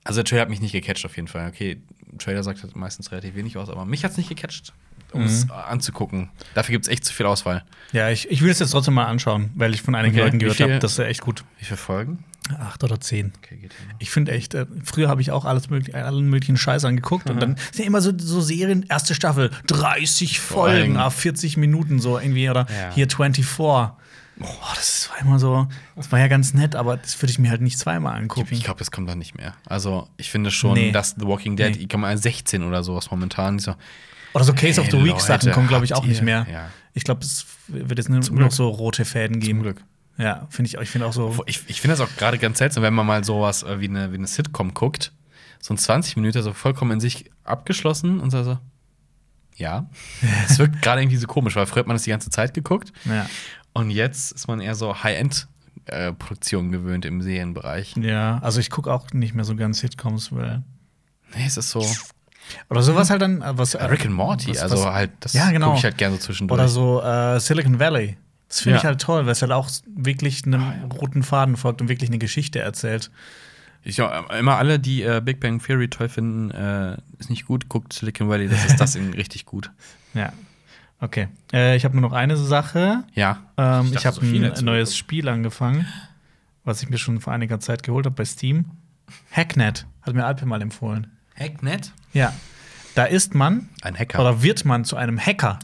Also der Trailer hat mich nicht gecatcht auf jeden Fall. Okay, Trailer sagt halt meistens relativ wenig aus, aber mich hat es nicht gecatcht, um Mhm. es anzugucken. Dafür gibt es echt zu viel Auswahl. Ja, ich, ich will es jetzt trotzdem mal anschauen, weil ich von einigen Okay, Leuten gehört habe, das ist echt gut. Wie viele Folgen? Acht oder zehn. Okay, geht. Ich finde echt, äh, früher habe ich auch alles mögliche, allen möglichen Scheiß angeguckt und dann sind ja immer so, so Serien, erste Staffel, 30 Vor allem- Folgen, ah, 40 Minuten so irgendwie oder Ja. hier 24. Boah, das war immer so, das war ja ganz nett, aber das würde ich mir halt nicht zweimal angucken. Ich glaube, das kommt dann nicht mehr. Also, ich finde schon, Nee. dass The Walking Dead, Nee. ich komme 16 oder sowas momentan. Ich so, Oder so Case of Ey, the Week Sachen kommen, glaube ich, auch habt nicht ihr- mehr. ja. Ich glaube, es wird jetzt nur Zum noch Glück. so rote Fäden zum geben. Glück. Ja, finde ich, ich finde auch so. Ich, ich finde das auch gerade ganz seltsam, wenn man mal sowas äh, wie eine, wie eine Sitcom guckt. So ein 20 Minuten, so vollkommen in sich abgeschlossen und so. so ja. Es wirkt gerade irgendwie so komisch, weil früher hat man das die ganze Zeit geguckt. Ja. Und jetzt ist man eher so High-End-Produktionen gewöhnt im Serienbereich. Ja, also ich gucke auch nicht mehr so ganz Sitcoms, weil. Nee, es ist so. Oder sowas halt dann, äh, was. Äh, Rick and Morty, was- also was- halt, das Ja, genau. gucke ich halt gerne so zwischendurch. Oder so äh, Silicon Valley. Das finde Ja. ich halt toll, weil es halt auch wirklich einem Ah, ja. roten Faden folgt und wirklich eine Geschichte erzählt. Ich, ja, immer alle, die äh, Big Bang Theory toll finden, äh, ist nicht gut, guckt Silicon Valley, das ist das richtig gut. Ja. Okay. Äh, ich habe nur noch eine Sache. Ja. Ähm, Ich ich habe so ein neues Spiel angefangen, was ich mir schon vor einiger Zeit geholt habe bei Steam. Hacknet hat mir Alpe mal empfohlen. Hacknet? Ja. Da ist man Ein Hacker. oder wird man zu einem Hacker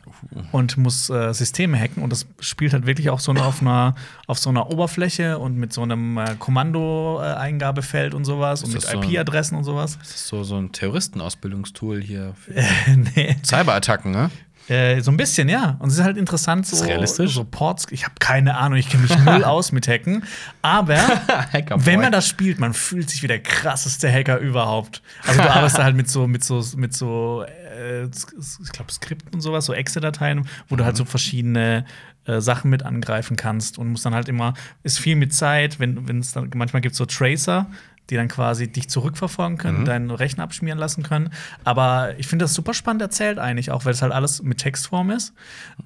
und muss äh, Systeme hacken. Und das spielt halt wirklich auch so eine, auf, einer, auf so einer Oberfläche und mit so einem äh, Kommando-Eingabefeld und sowas und mit so IP-Adressen und sowas. Das ist so, so ein Terroristenausbildungstool hier. für nee. Cyberattacken, ne? Äh, so ein bisschen, ja. Und es ist halt interessant, so, Ist realistisch? so Ports. Ich habe keine Ahnung, ich kenne mich null aus mit Hacken. Aber wenn man das spielt, man fühlt sich wie der krasseste Hacker überhaupt. Also du arbeitest da halt mit so, mit so, mit so, äh, ich glaube, Skripten und sowas, so Excel-Dateien, wo du halt so verschiedene äh, Sachen mit angreifen kannst und musst dann halt immer, ist viel mit Zeit, wenn wenn es dann, manchmal gibt es so Tracer, die dann quasi dich zurückverfolgen können, deinen Rechner abschmieren lassen können. Aber ich finde das super spannend erzählt eigentlich, auch weil es halt alles mit Textform ist.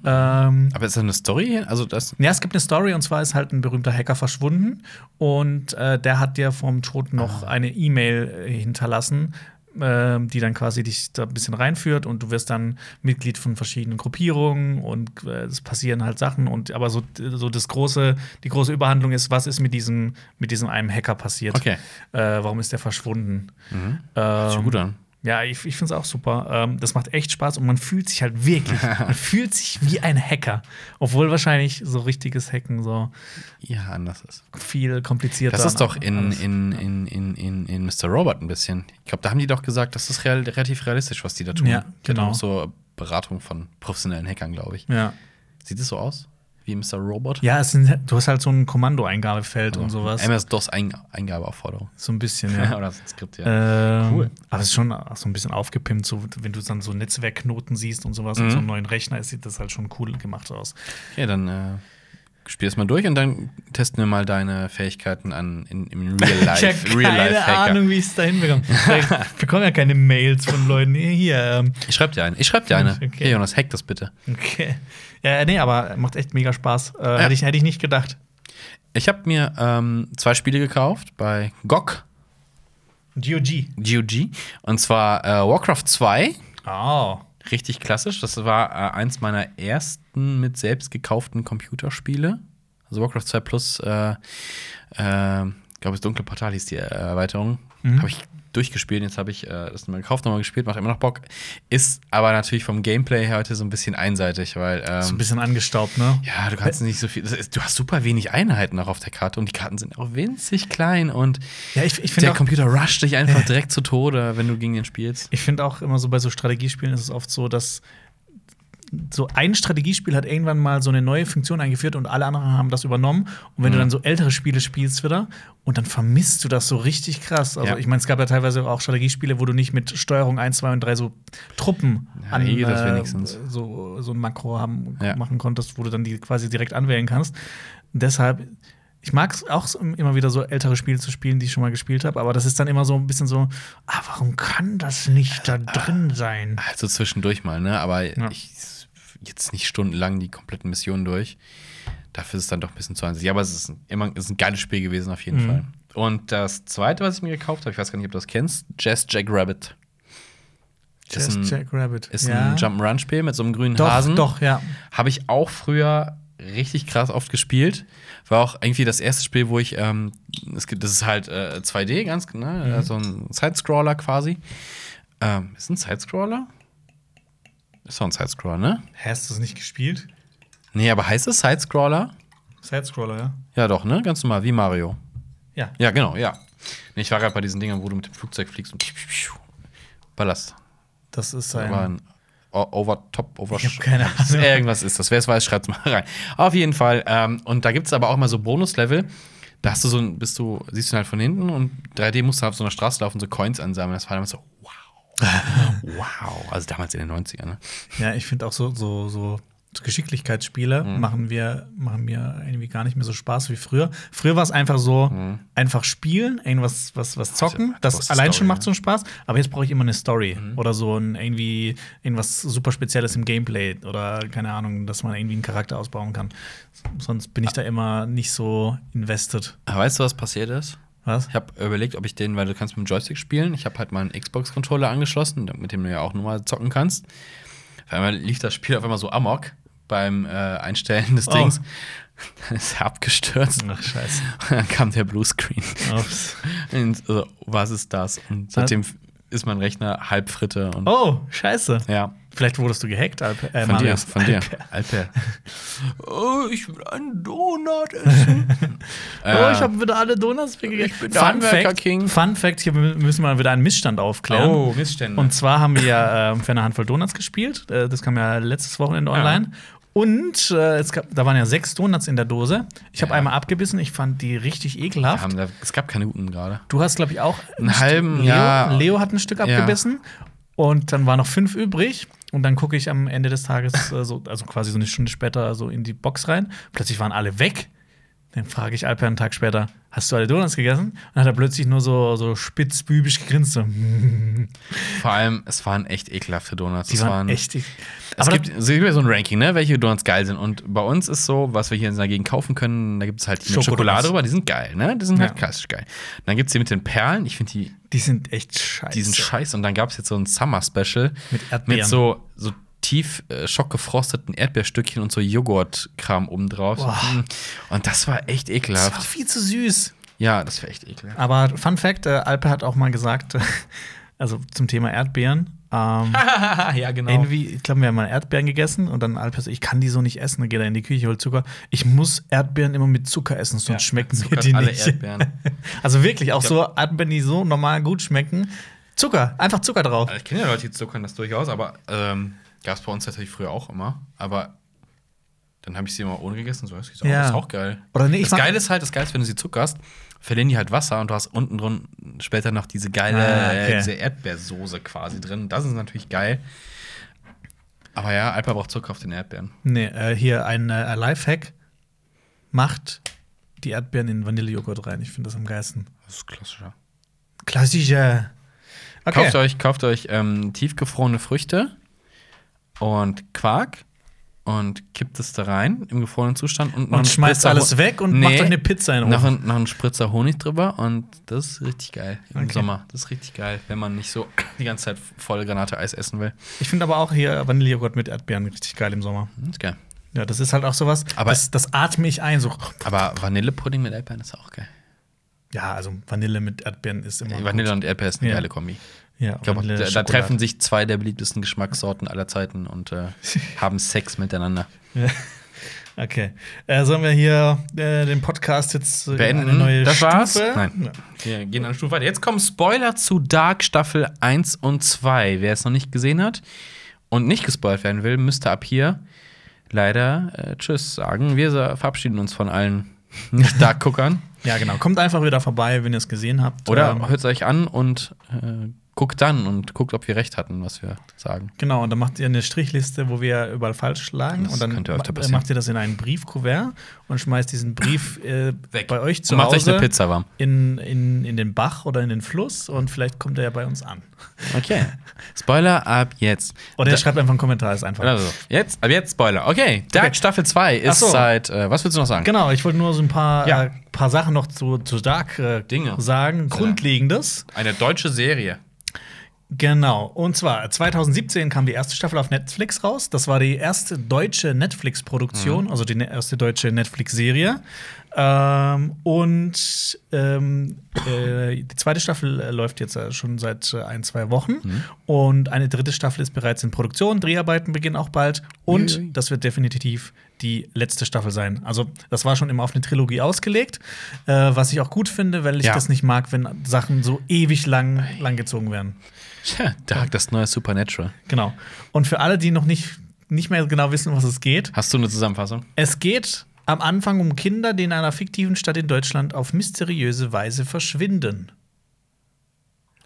Ähm, Aber ist das eine Story? Also das. ja, es gibt eine Story und zwar ist halt ein berühmter Hacker verschwunden und äh, der hat dir vom Tod noch eine E-Mail äh, hinterlassen, ähm, die dann quasi dich da ein bisschen reinführt und du wirst dann Mitglied von verschiedenen Gruppierungen und äh, es passieren halt Sachen und aber so, so das große, die große Überhandlung ist, was ist mit diesem, mit diesem einem Hacker passiert? Okay. Äh, warum ist der verschwunden? Sich Ähm, gut an. Ja, ich, ich finde es auch super. Ähm, das macht echt Spaß und man fühlt sich halt wirklich, man fühlt sich wie ein Hacker. Obwohl wahrscheinlich so richtiges Hacken so Ja, anders ist. viel komplizierter Das ist doch in, in, in, in, in, in Mr. Robot ein bisschen. Ich glaube, da haben die doch gesagt, das ist real, relativ realistisch, was die da tun. Ja, Die genau. auch so Beratung von professionellen Hackern, glaube ich. Ja. Sieht es so aus? Wie Mr. Robot? Ja, es sind, du hast halt so ein Kommandoeingabefeld und sowas. MS-DOS-Eingabeaufforderung. So ein bisschen, ja. Oder das Skript, ja. Ähm, Cool. Aber es ist schon so ein bisschen aufgepimpt, so, wenn du dann so Netzwerkknoten siehst und sowas und Mhm. so einen neuen Rechner, sieht das halt schon cool gemacht aus. Okay, dann äh, spiel es mal durch und dann testen wir mal deine Fähigkeiten an in, im Real Life. ich habe Real keine Hacker. Ahnung, wie ich es da hinbekomme. ich bekomme ja keine Mails von Leuten. Hier, ähm, Ich schreib dir eine. Ich schreib dir eine. Okay. Okay, Jonas, hack das bitte. okay. Ja, nee, aber macht echt mega Spaß. Äh, hätte, ich, hätte ich nicht gedacht. Ich habe mir ähm, zwei Spiele gekauft bei GOG, GOG. GOG. Und zwar äh, Warcraft 2. Oh. Richtig klassisch. Das war äh, eins meiner ersten mit selbst gekauften Computerspiele. Also Warcraft 2 Plus, äh, äh, ich glaube, das Dunkle Portal hieß die äh, Erweiterung. Mhm. Habe ich durchgespielt. Jetzt habe ich äh, das mal gekauft, nochmal gespielt, macht immer noch Bock. Ist aber natürlich vom Gameplay her heute so ein bisschen einseitig, weil. Ähm, So ein bisschen angestaubt, ne? ja, du kannst nicht so viel. Ist, du hast super wenig Einheiten auch auf der Karte und die Karten sind auch winzig klein und Ja, ich, ich der finde auch, Computer rusht dich einfach direkt zu Tode, wenn du gegen den spielst. ich find auch immer so bei so Strategiespielen ist es oft so, dass so ein Strategiespiel hat irgendwann mal so eine neue Funktion eingeführt und alle anderen haben das übernommen. Und wenn du dann so ältere Spiele spielst wieder und dann vermisst du das so richtig krass. Also Ja. ich meine, es gab ja teilweise auch Strategiespiele, wo du nicht mit Steuerung 1, 2 und 3 so Truppen Ja, geht das äh, so, so ein Makro haben, Ja. machen konntest, wo du dann die quasi direkt anwählen kannst. Und deshalb, ich mag es auch immer wieder so ältere Spiele zu spielen, die ich schon mal gespielt habe, aber das ist dann immer so ein bisschen so, ah, warum kann das nicht da drin sein? Also zwischendurch mal, ne? Aber Ja. ich jetzt nicht stundenlang die kompletten Missionen durch. Dafür ist es dann doch ein bisschen zu einseitig. Aber es ist ein, immer es ist ein geiles Spiel gewesen, auf jeden Mhm. Fall. Und das zweite, was ich mir gekauft habe, ich weiß gar nicht, ob du das kennst, Jazz Jack Rabbit. Just ist ein, Jack Rabbit. ist ja. ein Jump'n'Run-Spiel mit so einem grünen Doch, Hasen. doch, ja. Habe ich auch früher richtig krass oft gespielt. War auch irgendwie das erste Spiel, wo ich, ähm, es gibt, das ist halt äh, 2D, ganz genau, Mhm. so ein Sidescroller quasi. Ähm, ist ein Sidescroller? Ist doch ein Sidescroller, ne? Hast du es nicht gespielt? Nee, aber heißt es Sidescroller? Sidescroller, ja. Ja, doch, ne? Ganz normal, wie Mario. Ja. Ja, genau, ja. Nee, ich war gerade bei diesen Dingern, wo du mit dem Flugzeug fliegst und ballerst. Das ist ein. ein O- Over, Top, Over. Ich hab keine Ahnung. Irgendwas ist das. Wer es weiß, schreibt's mal rein. Auf jeden Fall. Ähm, und da gibt es aber auch mal so Bonuslevel. Da hast du so ein, bist du, siehst du halt von hinten und 3D musst du auf so einer Straße laufen, so Coins ansammeln. Das war damals so, wow. wow. Also damals in den 90ern, ne? Ja, ich finde auch so, so, so Geschicklichkeitsspiele Mhm. machen, wir, machen mir irgendwie gar nicht mehr so Spaß wie früher. Früher war es einfach so, einfach spielen, irgendwas was, was zocken. Mhm. Also, Das allein Story, schon macht ne? so einen Spaß. Aber jetzt brauche ich immer eine Story Mhm. oder so ein irgendwie irgendwas super Spezielles im Gameplay oder keine Ahnung, dass man irgendwie einen Charakter ausbauen kann. Sonst bin ich da immer nicht so invested. Aber weißt du, was passiert ist? Was? Ich habe überlegt, ob ich den, weil du kannst mit dem Joystick spielen. Ich habe halt meinen Xbox-Controller angeschlossen, mit dem du ja auch nochmal zocken kannst. Auf einmal lief das Spiel auf einmal so amok beim äh, Einstellen des Oh. Dings. Dann ist er abgestürzt. Ach, scheiße. Dann kam der Bluescreen. Ups. Und so, was ist das? Und seitdem ist mein Rechner halb Fritte. Und, Oh, scheiße. Ja. Vielleicht wurdest du gehackt, Alper. Äh, Von dir, Marius. von dir. Alper. oh, ich will einen Donut essen. Oh, ich habe wieder alle Donuts weggegessen. Ich bin der Handwerker King. Fun Fact, hier müssen wir wieder einen Missstand aufklären. Oh, Missstände. Und zwar haben wir ja ähm, für eine Handvoll Donuts gespielt. Äh, das kam ja letztes Wochenende online. Und äh, es gab, da waren ja sechs Donuts in der Dose. Ich habe Ja. einmal abgebissen. Ich fand die richtig ekelhaft. haben es gab keine guten gerade. Du hast, glaube ich, auch Einen Stück- halben, Leo, ja. Leo hat ein Stück Ja. Und dann waren noch fünf übrig. Und dann gucke ich am Ende des Tages, äh, so, also quasi so eine Stunde später, so in die Box rein. Plötzlich waren alle weg. Dann frage ich Alper einen Tag später: Hast du alle Donuts gegessen? Und dann hat er plötzlich nur so, so spitzbübisch gegrinst. So. Vor allem, es waren echt ekelhafte Donuts. Die es waren echt. Es Aber gibt, es gibt ja so ein Ranking, ne, welche Donuts geil sind. Und bei uns ist so, was wir hier dagegen kaufen können, da gibt es halt die mit. Schokolade drüber, die sind geil, ne? Die sind halt Ja. klassisch geil. Und dann gibt es die mit den Perlen, ich finde die, die sind echt scheiße. die sind scheiße. Und dann gab es jetzt so ein Summer-Special Mit Erdbeeren. mit so, so tief äh, schockgefrosteten Erdbeerstückchen und so Joghurtkram obendrauf. Boah. mm. und das war echt Das war ekelhaft. viel zu süß. Ja, das war echt ekelhaft. Aber Fun Fact: äh, Alper hat auch mal gesagt, also zum Thema Erdbeeren. Ähm, ja, genau. Irgendwie, ich glaube, wir haben mal Erdbeeren gegessen und dann Alper so, ich kann die so nicht essen. Dann geht er in die Küche, holt Zucker. Ich muss Erdbeeren immer mit Zucker essen, sonst Ja, schmecken mir zuckert die alle nicht. Erdbeeren. Also wirklich, auch so Erdbeeren, die so normal gut schmecken. Zucker, einfach Zucker drauf. Also ich kenne ja Leute, die zuckern das durchaus, aber ähm, gab es bei uns natürlich früher auch immer. Aber dann habe ich sie immer ohne gegessen. So, das ist auch, Ja. ist auch geil. Oder nee, das Geile ist halt, das Geile ist, wenn du sie zuckerst, verlieren die halt Wasser und du hast unten drin später noch diese geile, Ah, okay. diese Erdbeersoße quasi drin. Das ist natürlich geil. Aber ja, Alper braucht Zucker auf den Erdbeeren. Nee, äh, hier ein äh, Lifehack. Macht die Erdbeeren in Vanillejoghurt rein. Ich finde das am geilsten. Das ist klassischer. Klassischer. Okay. Kauft euch, kauft euch ähm, tiefgefrorene Früchte und Quark und kippt es da rein im gefrorenen Zustand und, noch Und schmeißt Spritzer alles weg und macht euch eine Pizza in den noch, Ofen. ein, noch einen Spritzer Honig drüber und das ist richtig geil im Okay. Sommer. Das ist richtig geil, wenn man nicht so die ganze Zeit volle Granate Eis essen will. Ich finde aber auch hier Vanillejoghurt mit Erdbeeren richtig geil im Sommer. Das ist geil. Ja, das ist halt auch sowas, Aber- das, das atme ich ein. So. Aber Vanillepudding mit Erdbeeren ist auch geil. Ja, also Vanille mit Erdbeeren ist immer. Vanille und Erdbeer ist eine Ja. geile Kombi. Ja, Ich glaube, da, da treffen sich zwei der beliebtesten Geschmackssorten aller Zeiten und äh, haben Sex miteinander. Okay. Äh, sollen wir hier äh, den Podcast jetzt äh, beenden. eine neue das Stufe? war's. Nein. Wir gehen eine Stufe weiter. Jetzt kommen Spoiler zu Dark Staffel 1 und 2. Wer es noch nicht gesehen hat und nicht gespoilt werden will, müsste ab hier leider äh, Tschüss sagen. Wir verabschieden uns von allen Nicht-Dark-Guckern. Ja, genau. Kommt einfach wieder vorbei, wenn ihr es gesehen habt. Oder Ähm, hört es euch an und äh, guckt dann und guckt, ob wir recht hatten, was wir sagen. Genau, und dann macht ihr eine Strichliste, wo wir überall falsch lagen. Das und dann könnte öfter passieren. macht ihr das in ein Briefkuvert und schmeißt diesen Brief äh, Weg. bei euch zu Und macht euch Hause eine Pizza warm. in, in, in den Bach oder in den Fluss und vielleicht kommt er ja bei uns an. Okay. Spoiler ab jetzt. Oder ihr schreibt einfach einen Kommentar, ist einfach. Also, jetzt, ab jetzt Spoiler. Okay, Dark Okay. Staffel 2 Ach ist so. seit, äh, was willst du noch sagen? Genau, ich wollte nur so ein paar, Ja. äh, paar Sachen noch zu, zu Dark äh, Dinge. sagen. Grundlegendes. Eine deutsche Serie. Genau. Und zwar 2017 kam die erste Staffel auf Netflix raus. Das war die erste deutsche Netflix-Produktion, Mhm. also die ne- erste deutsche Netflix-Serie. Ähm, und ähm, äh, die zweite Staffel äh, läuft jetzt äh, schon seit äh, ein, zwei Wochen. Mhm. Und eine dritte Staffel ist bereits in Produktion. Dreharbeiten beginnen auch bald. Und Uiui. das wird definitiv die letzte Staffel sein. Also, das war schon immer auf eine Trilogie ausgelegt, was ich auch gut finde, weil ich Ja. das nicht mag, wenn Sachen so ewig lang, lang gezogen werden. Tja, Dark, das neue Supernatural. Genau. Und für alle, die noch nicht, nicht mehr genau wissen, was es geht, Hast du eine Zusammenfassung? es geht am Anfang um Kinder, die in einer fiktiven Stadt in Deutschland auf mysteriöse Weise verschwinden.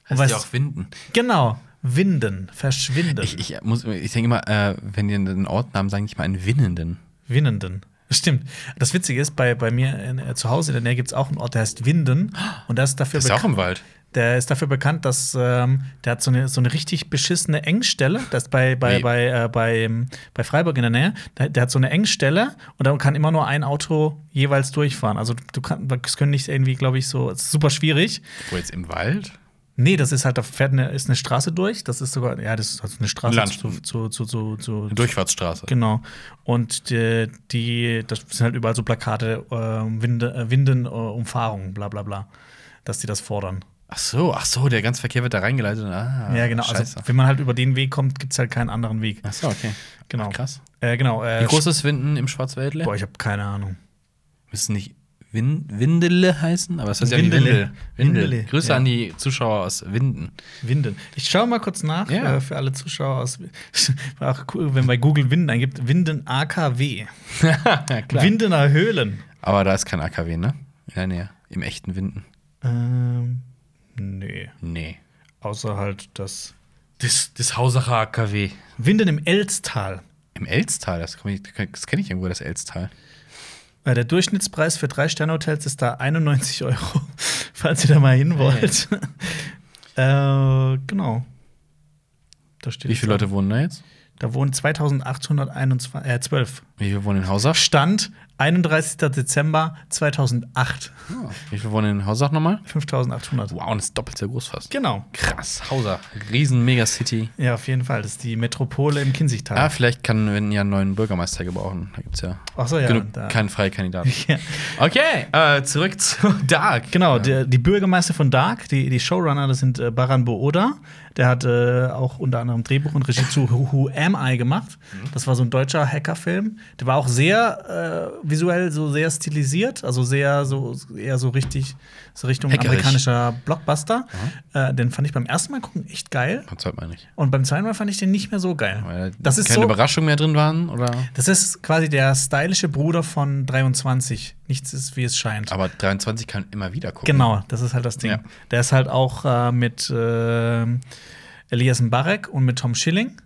Und Heißt weißt- auch Winden? Genau, winden, verschwinden. Ich, ich, muss- ich denke immer, äh, wenn die einen Ortnamen sagen, nicht mal einen Winnenden. Winnenden. Stimmt. Das Witzige ist, bei, bei mir in, äh, zu Hause in der Nähe gibt es auch einen Ort, der heißt Winden. Und der ist dafür Das ist ja auch im Wald. Der ist dafür bekannt, dass ähm, der hat so eine, so eine richtig beschissene Engstelle. Das ist bei, bei, Wie? bei, äh, bei, ähm, bei Freiburg in der Nähe. Der, der hat so eine Engstelle und da kann immer nur ein Auto jeweils durchfahren. Also du kannst, das können nicht irgendwie, glaube ich, so, es ist super schwierig. Wo jetzt im Wald? Nee, das ist halt, da fährt eine, ist eine Straße durch. Das ist sogar, ja, das ist also eine Straße Land. zu, zu, zu, zu, zu Eine Durchfahrtsstraße. Genau. Und die, die das sind halt überall so Plakate, äh, Winde, äh, Winden, äh, Umfahrung, bla bla bla. Dass die das fordern. Ach so, ach so, der ganze Verkehr wird da reingeleitet. Ah, ja, genau. Scheiße. Also, wenn man halt über den Weg kommt, gibt es halt keinen anderen Weg. ach so, okay. Genau. Ach, krass. Äh, genau. Äh, Wie groß ist Winden im Schwarzwäldle? Boah, ich habe keine Ahnung. Müssen nicht Win Windele heißen? Aber es heißt ja Windele. Windel. Windel. Windele, Grüße ja. an die Zuschauer aus Winden. Winden. Ich schaue mal kurz nach Ja. äh, für alle Zuschauer aus. Auch cool, wenn man bei Google Winden eingibt. Winden AKW. ja, Windener Höhlen. Aber da ist kein AKW, ne? In der Nähe. Im echten Winden. Ähm, nee. Nee. Außer halt das. Das, das Hausacher AKW. Winden im Elztal. Im Elstal, das, das kenne ich irgendwo, das Elstal. Äh, Der Durchschnittspreis für drei Sterne-Hotels ist da 91 Euro, falls ihr da mal hin wollt. äh, genau. Wie viele. Leute wohnen da jetzt? Da wohnen 2821, äh, 12. Wie viele wohnen in Hausach? Stand 31. Dezember 2008. Ah, Wie viele wohnen in Hausach nochmal? 5800. Wow, und das ist doppelt so groß fast. Genau. Krass, Hausach. Riesen Megacity. Ja, auf jeden Fall. Das ist die Metropole im Kinzigtal. Ah, vielleicht kann wenn ja einen neuen Bürgermeister gebrauchen. Da gibt es ja, Ach so, ja, genug da- keinen freien Kandidaten. Ja. Okay, äh, zurück zu Dark. Genau, Ja. der, die Bürgermeister von Dark, die, die Showrunner, das sind äh, Baran Booda. Der hat äh, auch unter anderem Drehbuch und Regie zu Who, Who Am I gemacht. Das war so ein deutscher Hackerfilm. Der war auch sehr äh, visuell so sehr stilisiert, also sehr so eher so richtig so Richtung Hackerisch. amerikanischer Blockbuster. Äh, den fand ich beim ersten Mal gucken echt geil Das sollte man nicht. und beim zweiten Mal fand ich den nicht mehr so geil. Weil Das ist keine so, Überraschung mehr drin waren, oder? das ist quasi der stylische Bruder von 23. Nichts ist wie es scheint. Aber 23 kann immer wieder gucken. Genau, das ist halt das Ding. Ja. Der ist halt auch äh, mit äh, Elias Mbarek und mit Tom Schilling.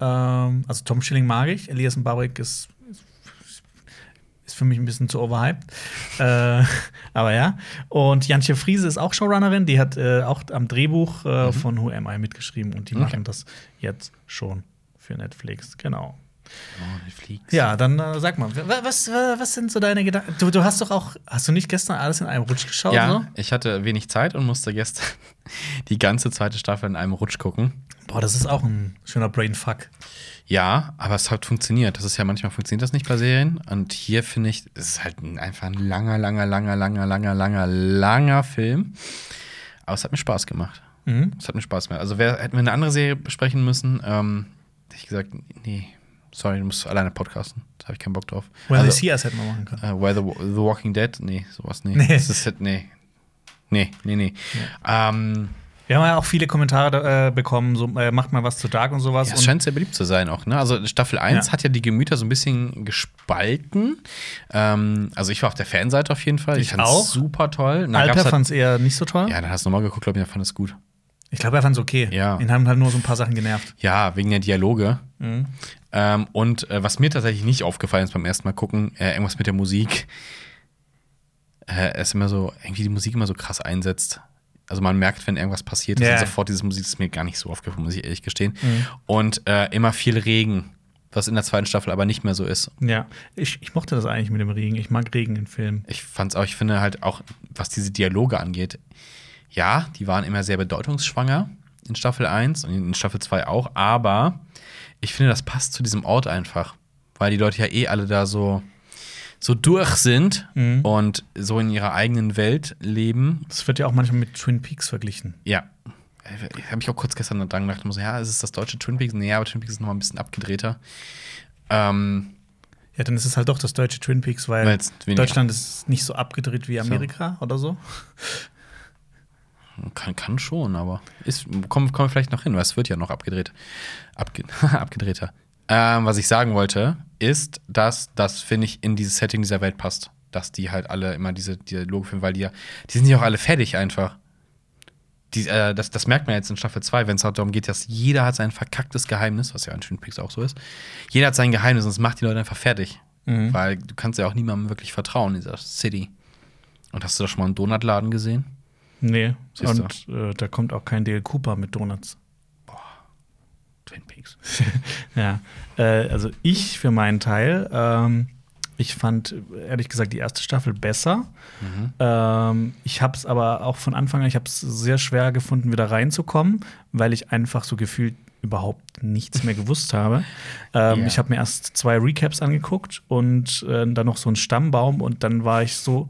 Ähm, also Tom Schilling mag ich. Elias Mbarek ist, ist für mich ein bisschen zu overhyped. äh, aber ja. Und Jantje Friese ist auch Showrunnerin. Die hat äh, auch am Drehbuch äh, von Who Am I mitgeschrieben und die Okay. machen das jetzt schon für Netflix. Genau. Oh. Ja, dann äh, sag mal, wa- was, wa- was sind so deine Gedanken? Du, du hast doch auch, hast du nicht gestern alles in einem Rutsch geschaut? Ja, So? ich hatte wenig Zeit und musste gestern die ganze zweite Staffel in einem Rutsch gucken. Boah, das ist auch ein schöner Brainfuck. Ja, aber es hat funktioniert. Das ist ja manchmal funktioniert das nicht bei Serien. Und hier finde ich, es ist halt ein, einfach ein langer, langer, langer, langer, langer, langer, langer Film. Aber es hat mir Spaß gemacht. Mhm. Es hat mir Spaß gemacht. Also wer, hätten wir eine andere Serie besprechen müssen, ähm, hätte ich gesagt, nee, sorry, du musst alleine podcasten. Da habe ich keinen Bock drauf. Well, also, also, Sears hätten wir machen können. äh, Where the, the Walking Dead, nee, sowas, nee. Nee. Das ist halt, nee. Nee, nee, nee. Ähm, Wir haben ja auch viele Kommentare äh, bekommen, so äh, macht mal was zu Dark und sowas. Ja, es scheint sehr beliebt zu sein auch, ne? Also Staffel 1 Ja. hat ja die Gemüter so ein bisschen gespalten. Ähm, also ich war auf der Fanseite auf jeden Fall. Ich fand's auch. super toll. Dann Alper gab's fand es eher nicht so toll. halt, ja, dann hast du nochmal geguckt, glaube ich, er fand es gut. Ich glaube, er fand es okay. Ja. Ihn haben halt nur so ein paar Sachen genervt. Ja, wegen der Dialoge. Mhm. Ähm, und äh, was mir tatsächlich nicht aufgefallen ist beim ersten Mal gucken, äh, irgendwas mit der Musik. Äh, es ist immer so, irgendwie die Musik immer so krass einsetzt. Also man merkt, wenn irgendwas passiert, ist dann sofort diese Musik, ist mir gar nicht so aufgefallen, muss ich ehrlich gestehen. Mhm. Und äh, immer viel Regen, was in der zweiten Staffel aber nicht mehr so ist. Ja, ich, ich mochte das eigentlich mit dem Regen. Ich mag Regen in Filmen. Ich fand's auch, ich finde halt auch, was diese Dialoge angeht, ja, die waren immer sehr bedeutungsschwanger in Staffel 1 und in Staffel 2 auch, aber ich finde, das passt zu diesem Ort einfach, weil die Leute ja eh alle da so, so durch sind Mhm. und so in ihrer eigenen Welt leben. Das wird ja auch manchmal mit Twin Peaks verglichen. Ja. Ich habe mich auch kurz gestern dran gedacht, muss, ja, ist es das deutsche Twin Peaks? Nee, aber Twin Peaks ist noch mal ein bisschen abgedrehter. Ähm, Ja, dann ist es halt doch das deutsche Twin Peaks, weil Deutschland ist nicht so abgedreht wie Amerika oder so. Kann, kann schon, aber ist, kommen, kommen wir vielleicht noch hin, weil es wird ja noch abgedreht. Abge abgedrehter. Ähm, was ich sagen wollte, ist, dass das, finde ich, in dieses Setting dieser Welt passt. Dass die halt alle immer diese Dialoge filmen, weil die ja, die sind ja auch alle fertig einfach. Die, äh, das, das merkt man jetzt in Staffel 2, wenn es halt darum geht, dass jeder hat sein verkacktes Geheimnis, was ja an Twin Peaks auch so ist. Jeder hat sein Geheimnis und es macht die Leute einfach fertig. Mhm. Weil du kannst ja auch niemandem wirklich vertrauen in dieser City. Und hast du da schon mal einen Donutladen gesehen? Nee. Siehst. Und äh, da kommt auch kein Dale Cooper mit Donuts. Twin Peaks. Ja, äh, also ich für meinen Teil, ähm, ich fand ehrlich gesagt die erste Staffel besser. Ähm, ich habe es aber auch von Anfang an, ich habe es sehr schwer gefunden, wieder reinzukommen, weil ich einfach so gefühlt überhaupt nichts mehr gewusst habe. Ähm, Ja. Ich habe mir erst zwei Recaps angeguckt und äh, dann noch so einen Stammbaum und dann war ich so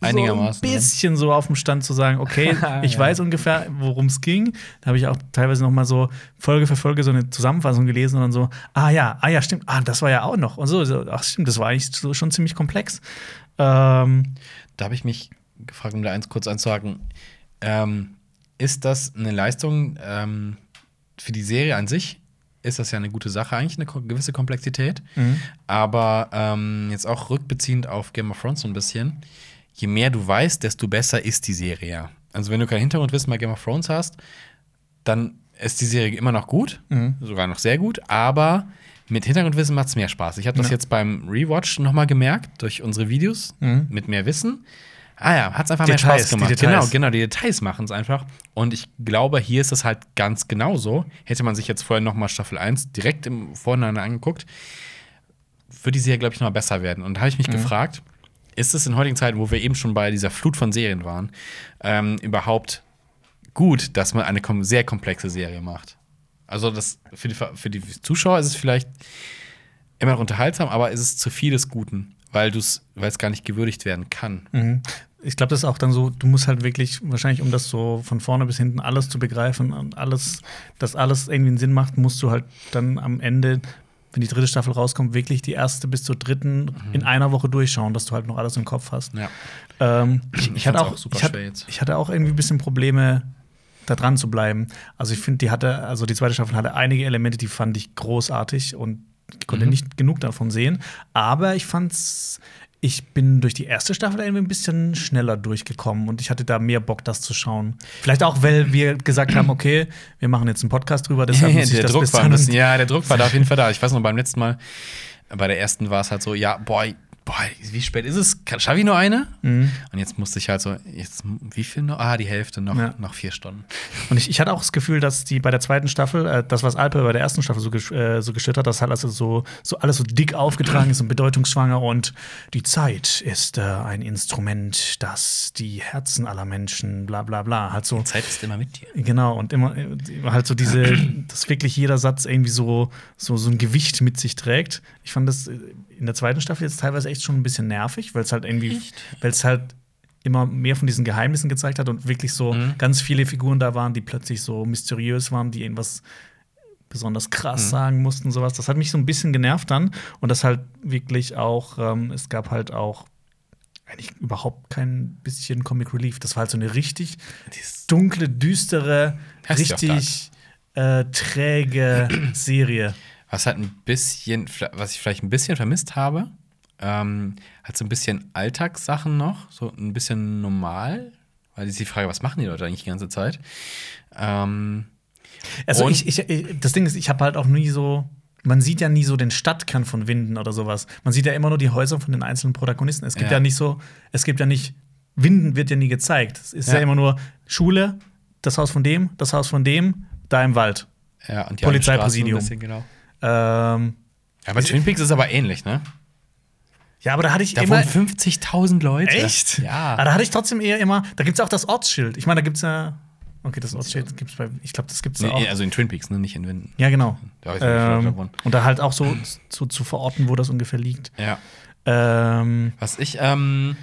Einigermaßen, so ne? ein bisschen so auf dem Stand zu sagen, okay, ich Ja. weiß ungefähr, worum es ging. Da habe ich auch teilweise noch mal so Folge für Folge so eine Zusammenfassung gelesen und dann so, ah ja, ah ja, stimmt, ah, das war ja auch noch. Und so, so ach stimmt, das war eigentlich so, schon ziemlich komplex. Ähm, Da habe ich mich gefragt, um da eins kurz anzuhaken. Ähm, ist das eine Leistung ähm, für die Serie an sich? Ist das ja eine gute Sache, eigentlich eine gewisse Komplexität. Mhm. Aber ähm, jetzt auch rückbeziehend auf Game of Thrones so ein bisschen. Je mehr du weißt, desto besser ist die Serie ja. Also, wenn du kein Hintergrundwissen bei Game of Thrones hast, dann ist die Serie immer noch gut, Mhm. sogar noch sehr gut, aber mit Hintergrundwissen macht es mehr Spaß. Ich habe das Ja. jetzt beim Rewatch noch mal gemerkt durch unsere Videos Mhm. mit mehr Wissen. Ah ja, hat es einfach mehr Details, Spaß gemacht. Genau, genau, die Details machen es einfach. Und ich glaube, hier ist es halt ganz genauso. Hätte man sich jetzt vorher noch mal Staffel 1 direkt im Vorhinein angeguckt, würde die Serie, glaube ich, noch mal besser werden. Und da habe ich mich gefragt, ist es in heutigen Zeiten, wo wir eben schon bei dieser Flut von Serien waren, ähm, überhaupt gut, dass man eine kom sehr komplexe Serie macht? Also das für die, für die Zuschauer ist es vielleicht immer noch unterhaltsam, aber ist es zu viel des Guten, weil es gar nicht gewürdigt werden kann. Mhm. Ich glaube, das ist auch dann so, du musst halt wirklich, wahrscheinlich, um das so von vorne bis hinten alles zu begreifen und alles, dass alles irgendwie einen Sinn macht, musst du halt dann am Ende, wenn die dritte Staffel rauskommt, wirklich die erste bis zur dritten in einer Woche durchschauen, dass du halt noch alles im Kopf hast. Ja. Ähm, ich, Ich hatte auch, auch super ich, hatte, ich hatte auch irgendwie ein bisschen Probleme, da dran zu bleiben. Also ich finde, die hatte, also die zweite Staffel hatte einige Elemente, die fand ich großartig und ich konnte Mhm. nicht genug davon sehen. Aber ich fand's, ich bin durch die erste Staffel irgendwie ein bisschen schneller durchgekommen und ich hatte da mehr Bock, das zu schauen. Vielleicht auch, weil wir gesagt haben, okay, wir machen jetzt einen Podcast drüber, deshalb muss ich der das Druck bis war ja, der Druck war da auf jeden Fall da. Ich weiß noch, beim letzten Mal, bei der ersten war es halt so, ja, boah, boah, wie spät ist es? Schaffe ich nur eine? Mhm. Und jetzt musste ich halt so, jetzt, wie viel noch? Ah, die Hälfte, noch, Ja. noch vier Stunden. Und ich, ich hatte auch das Gefühl, dass die bei der zweiten Staffel, äh, das, was Alpe bei der ersten Staffel so, äh, so gestellt hat, dass halt also so, so alles so dick aufgetragen ist und bedeutungsschwanger und die Zeit ist äh, ein Instrument, das die Herzen aller Menschen, bla bla bla. Halt so. Zeit ist immer mit dir. Genau, und immer, äh, halt so diese, dass wirklich jeder Satz irgendwie so, so, so ein Gewicht mit sich trägt. Ich fand das äh, in der zweiten Staffel jetzt teilweise echt schon ein bisschen nervig, weil es halt irgendwie, weil es halt immer mehr von diesen Geheimnissen gezeigt hat und wirklich so Mhm. ganz viele Figuren da waren, die plötzlich so mysteriös waren, die irgendwas besonders krass Mhm. sagen mussten, sowas. Das hat mich so ein bisschen genervt dann. Und das halt wirklich auch, ähm, es gab halt auch eigentlich überhaupt kein bisschen Comic Relief. Das war halt so eine richtig dunkle, düstere, richtig äh, träge Serie. Was halt ein bisschen, was ich vielleicht ein bisschen vermisst habe, ähm, halt so ein bisschen Alltagssachen noch, so ein bisschen normal. Weil ist die Frage, was machen die Leute eigentlich die ganze Zeit? Ähm, Also ich, ich, das Ding ist, ich habe halt auch nie so. Man sieht ja nie so den Stadtkern von Winden oder sowas. Man sieht ja immer nur die Häuser von den einzelnen Protagonisten. Es gibt ja, Ja. nicht so, es gibt ja nicht, Winden wird ja nie gezeigt. Es ist ja. Ja. immer nur Schule, das Haus von dem, das Haus von dem, da im Wald. ja, und die Polizeipräsidium. Bisschen, genau. Ähm, Ja, bei Twin Peaks ist es aber ähnlich, ne? ja, aber da hatte ich Da immer. wohnen 50.000 Leute. Echt? Ja. Aber da hatte ich trotzdem eher immer. Da gibt es auch das Ortsschild. Ich meine, da gibt es ja. Okay, das Ortsschild gibt es bei. Ich glaube, das gibt es Nee, auch. also in Twin Peaks, ne? Nicht in Winden. Ja, genau. Da ich Ähm, und da halt auch so zu, zu verorten, wo das ungefähr liegt. Ja. Ähm, Was ich ähm,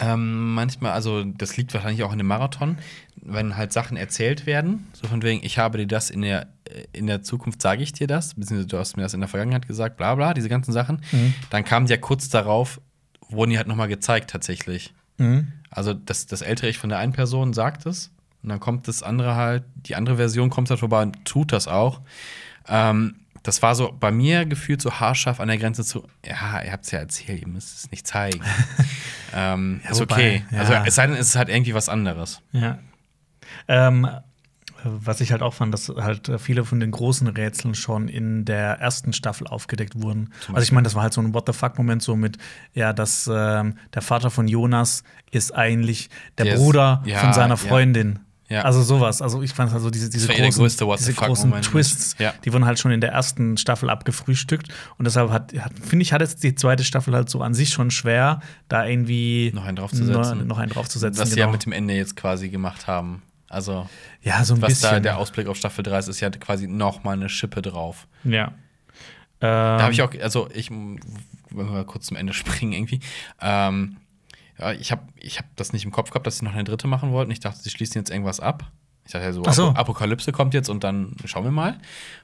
ähm, manchmal, also das liegt wahrscheinlich auch in dem Marathon, wenn halt Sachen erzählt werden, so von wegen, ich habe dir das in der, äh, in der Zukunft sage ich dir das, beziehungsweise du hast mir das in der Vergangenheit gesagt, bla bla, diese ganzen Sachen. Mhm. Dann kamen die ja kurz darauf, wurden die halt nochmal gezeigt tatsächlich. mhm. Also das, das ältere Ich von der einen Person sagt es und dann kommt das andere halt, die andere Version kommt halt vorbei und tut das auch. Ähm, das war so bei mir gefühlt so haarscharf an der Grenze zu, ja, ihr habt es ja erzählt, ihr müsst es nicht zeigen. ähm, Ja, ist wobei, okay. ja. Also es sei denn, es ist halt irgendwie was anderes. Ja. Ähm, was ich halt auch fand, dass halt viele von den großen Rätseln schon in der ersten Staffel aufgedeckt wurden. Also ich meine, das war halt so ein What the fuck-Moment so mit, ja, dass ähm, der Vater von Jonas ist eigentlich der, Der ist- Bruder ja, von seiner ja. Freundin. Ja. Also sowas. Also ich fand also diese, diese eh großen, diese großen. Twists, Ja. die wurden halt schon in der ersten Staffel abgefrühstückt. Und deshalb hat, hat finde ich, hat jetzt die zweite Staffel halt so an sich schon schwer, da irgendwie Noch einen draufzusetzen. noch, einen draufzusetzen. Was sie genau. ja mit dem Ende jetzt quasi gemacht haben. Also, ja, so ein was bisschen. da der Ausblick auf Staffel 3 ist, ist ja quasi noch mal eine Schippe drauf. Ja. Da habe ich Ähm, auch, also ich, wenn wir mal kurz zum Ende springen irgendwie, ähm, ja, ich habe ich hab das nicht im Kopf gehabt, dass sie noch eine dritte machen wollten. Ich dachte, sie schließen jetzt irgendwas ab. Ich dachte ja so, so. Apo- Apokalypse kommt jetzt und dann schauen wir mal,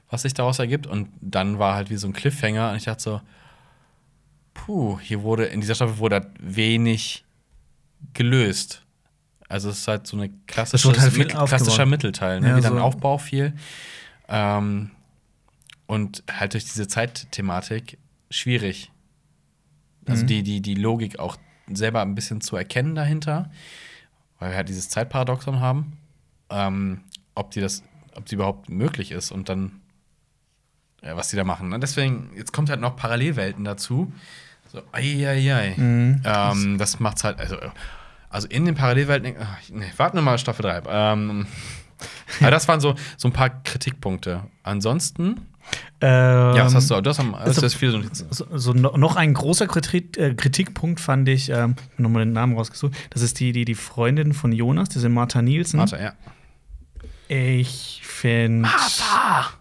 was sich daraus ergibt. Und dann war halt wie so ein Cliffhanger und ich dachte so, puh, hier wurde, in dieser Staffel wurde halt wenig gelöst. Also es ist halt so eine klassische, halt mit, klassischer. Mittelteil, ne? Ja, wieder ein so. Aufbau viel. Ähm, und halt durch diese Zeitthematik schwierig. Also Mhm. die, die, die Logik auch selber ein bisschen zu erkennen dahinter, weil wir halt dieses Zeitparadoxon haben. Ähm, ob die das, ob die überhaupt möglich ist und dann, ja, was die da machen. Und deswegen, jetzt kommt halt noch Parallelwelten dazu. So, ei, Mhm. Ähm, das macht's halt, also, also in den Parallelwelten, ach, nee, warten wir mal Staffel 3. Ähm, aber das waren so, so ein paar Kritikpunkte. Ansonsten, Ähm, ja, was hast du? Am, also- du hast viele Notizen. So, so no, noch ein großer Kritik, äh, Kritikpunkt fand ich, ähm, nochmal den Namen rausgesucht, das ist die, die, die Freundin von Jonas, diese Martha Nielsen. Warte, ja. Ich finde.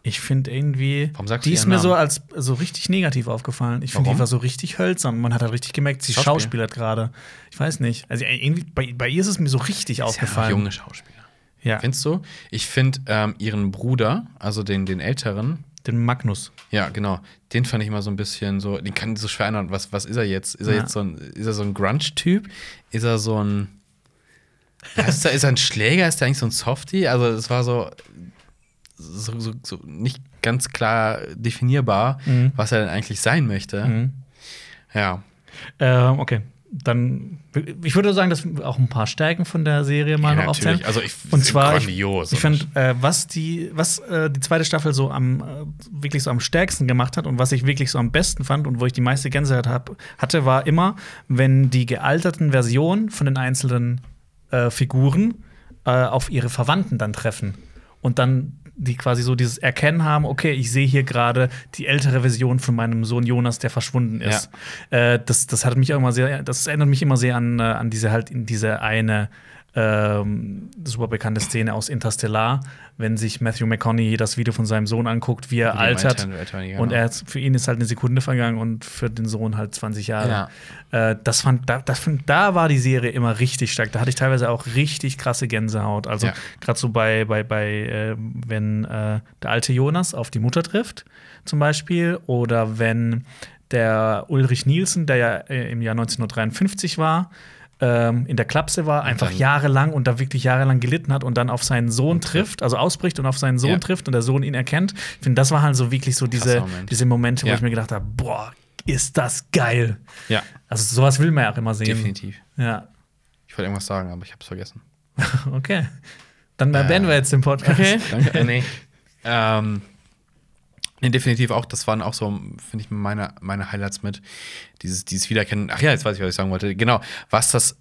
Ich finde irgendwie. Warum sagst du die ist mir so als so richtig negativ aufgefallen. Ich finde, die war so richtig hölzern. Man hat halt richtig gemerkt, sie Schauspiel. schauspielert gerade. Ich weiß nicht. Also irgendwie, bei, bei ihr ist es mir so richtig Ist ja aufgefallen. junge Schauspieler. Ja, Findest du? Ich finde ähm, ihren Bruder, also den, den älteren, den Magnus. ja, genau, den fand ich immer so ein bisschen so, den kann ich so schwer ändern. Was, was ist er jetzt? Ist er Ja. jetzt so ein, ist er so ein Grunge-Typ? Ist er so ein. Ist, er, ist er ein Schläger? Ist er eigentlich so ein Softie? Also, es war so, so, so, so nicht ganz klar definierbar, Mhm. was er denn eigentlich sein möchte. Mhm. Ja. Ähm, okay. Dann, ich würde sagen, dass wir auch ein paar Stärken von der Serie mal ja noch aufzählen. Also, ich, Und zwar, ich, grandios. ich finde, äh, was die, was äh, die zweite Staffel so am äh, wirklich so am stärksten gemacht hat und was ich wirklich so am besten fand und wo ich die meiste Gänsehaut hab, hatte, war immer, wenn die gealterten Versionen von den einzelnen äh, Figuren äh, auf ihre Verwandten dann treffen und dann die quasi so dieses Erkennen haben, okay, ich sehe hier gerade die ältere Version von meinem Sohn Jonas, der verschwunden ist. Äh, das, das hat mich auch immer sehr, das erinnert mich immer sehr an, äh, an diese halt in diese eine ähm, super bekannte Szene aus Interstellar, wenn sich Matthew McConaughey das Video von seinem Sohn anguckt, wie er altert. Altern- genau. Und er für ihn ist halt eine Sekunde vergangen und für den Sohn halt 20 Jahre. Äh, das fand, da, das fand, da war die Serie immer richtig stark. Da hatte ich teilweise auch richtig krasse Gänsehaut. Also Ja. gerade so bei, bei, bei äh, wenn äh, der alte Jonas auf die Mutter trifft, zum Beispiel, oder wenn der Ulrich Nielsen, der ja äh, im Jahr 1953 war, ähm, in der Klapse war, einfach dann- jahrelang und da wirklich jahrelang gelitten hat und dann auf seinen Sohn trifft, also ausbricht und auf seinen Sohn Ja. trifft und der Sohn ihn erkennt. Ich finde, das war halt so wirklich so diese, Moment. diese Momente, wo Ja. ich mir gedacht habe, boah, ist das geil. ja, Also sowas will man ja auch immer sehen. definitiv. Ja, Ich wollte irgendwas sagen, aber ich habe es vergessen. okay. Dann äh, beenden wir jetzt den Podcast. Danke. Äh, nee. ähm, nee, definitiv auch. Das waren auch so, finde ich, meine, meine Highlights mit. Dieses, dieses Wiedererkennen. Ach ja, jetzt weiß ich, was ich sagen wollte. Genau, was das,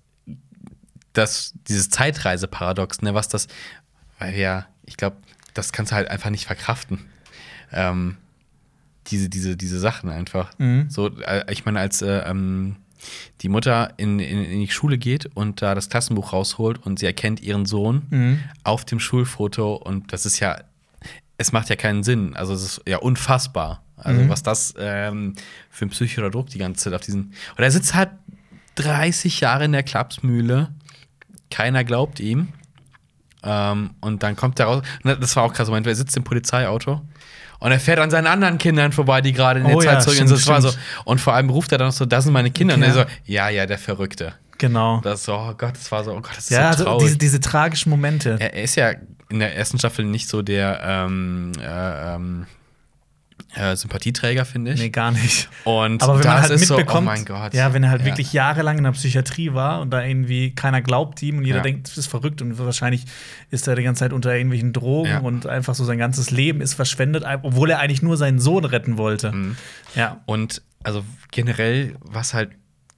das dieses Zeitreiseparadox, ne, was das, weil ja, ich glaube, das kannst du halt einfach nicht verkraften. Ähm, diese, diese, diese Sachen einfach. Mhm. So, äh, ich meine, als äh, ähm, die Mutter in, in, in die Schule geht und da das Klassenbuch rausholt und sie erkennt ihren Sohn Mhm. auf dem Schulfoto und das ist ja, es macht ja keinen Sinn. Also es ist ja unfassbar. Also Mhm. was das ähm, für ein psychischer Druck die ganze Zeit auf diesen. Und er sitzt halt 30 Jahre in der Klapsmühle. Keiner glaubt ihm. Ähm, und dann kommt er raus. Und das war auch krass. Moment, er sitzt im Polizeiauto. Und er fährt an seinen anderen Kindern vorbei, die gerade in der Oh Zeit ja, zurück sind. So, stimmt. und vor allem ruft er dann noch so, das sind meine Kinder. Und Ja. er so, ja, ja, der Verrückte. Genau. Das so, oh Gott, das war so, oh Gott, das ist Ja, so also traurig. diese, diese tragischen Momente. Er, er ist ja in der ersten Staffel nicht so der ähm, äh, ähm, äh, Sympathieträger, finde ich. Nee, gar nicht. Und Aber wenn man halt ist mitbekommt, so, oh mein Gott. ja, wenn er halt Ja. wirklich jahrelang in der Psychiatrie war und da irgendwie keiner glaubt ihm und jeder Ja. denkt, das ist verrückt und wahrscheinlich ist er die ganze Zeit unter irgendwelchen Drogen Ja. und einfach so sein ganzes Leben ist verschwendet, obwohl er eigentlich nur seinen Sohn retten wollte. Mhm. Ja. Und also generell, was halt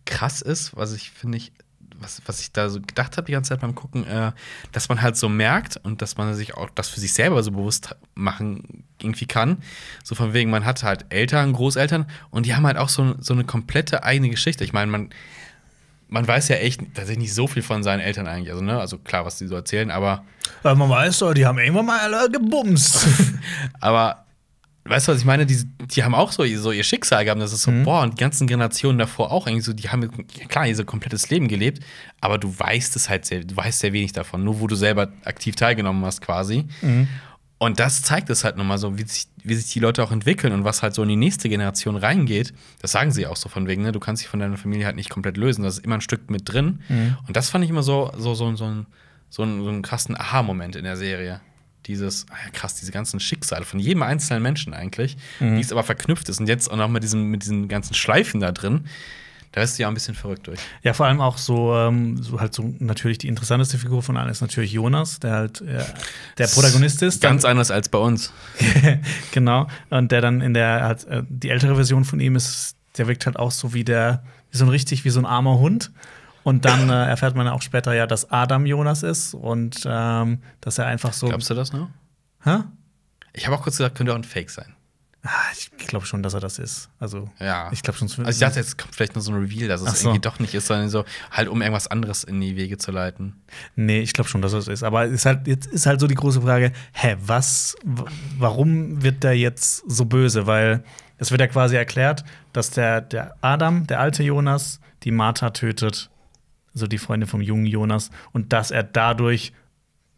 krass ist, was ich finde ich, was, was ich da so gedacht habe die ganze Zeit beim Gucken, äh, dass man halt so merkt und dass man sich auch das für sich selber so bewusst machen irgendwie kann. So von wegen, man hat halt Eltern, Großeltern und die haben halt auch so, so eine komplette eigene Geschichte. Ich meine, man, man weiß ja echt tatsächlich nicht so viel von seinen Eltern eigentlich. Also, ne, also klar, was die so erzählen, aber Weil man weiß doch, die haben irgendwann mal alle gebumst. Aber weißt du, was ich meine? Die, die haben auch so, so ihr Schicksal gehabt. Das ist so, boah, und die ganzen Generationen davor auch eigentlich so, die haben klar ihr so komplettes Leben gelebt, aber du weißt es halt sehr, du weißt sehr wenig davon, nur wo du selber aktiv teilgenommen hast quasi. Und das zeigt es halt nochmal so, wie sich, wie sich die Leute auch entwickeln und was halt so in die nächste Generation reingeht. Das sagen sie auch so von wegen, ne? Du kannst dich von deiner Familie halt nicht komplett lösen. Das ist immer ein Stück mit drin. Und das fand ich immer so, so, so, so, ein, so, einen, so einen krassen Aha-Moment in der Serie. Dieses, ah ja, krass, diese ganzen Schicksale von jedem einzelnen Menschen eigentlich, wie es aber verknüpft ist. Und jetzt auch noch mit diesen, mit diesen ganzen Schleifen da drin. Da ist sie ja ein bisschen verrückt durch. Ja, vor allem auch so, ähm, so halt so natürlich die interessanteste Figur von allen ist natürlich Jonas, der halt äh, der Protagonist ist. Ganz Dann- anders als bei uns. genau. Und der dann in der, halt, äh, die ältere Version von ihm ist, der wirkt halt auch so wie der, wie so ein richtig, wie so ein armer Hund. Und dann äh, erfährt man auch später ja, dass Adam Jonas ist und ähm, dass er einfach so. Glaubst du das noch? Hä? Ich habe auch kurz gesagt, könnte auch ein Fake sein. Ah, ich glaube schon, dass er das ist. Also, Ja. ich glaube schon. Also ich dachte, jetzt kommt vielleicht noch so ein Reveal, dass es so. irgendwie doch nicht ist, sondern so halt, um irgendwas anderes in die Wege zu leiten. Nee, ich glaube schon, dass das ist. Aber es ist halt, jetzt ist halt so die große Frage: Hä, was, warum wird der jetzt so böse? Weil es wird ja quasi erklärt, dass der, der Adam, der alte Jonas, die Martha tötet, also die Freundin vom jungen Jonas, und dass er dadurch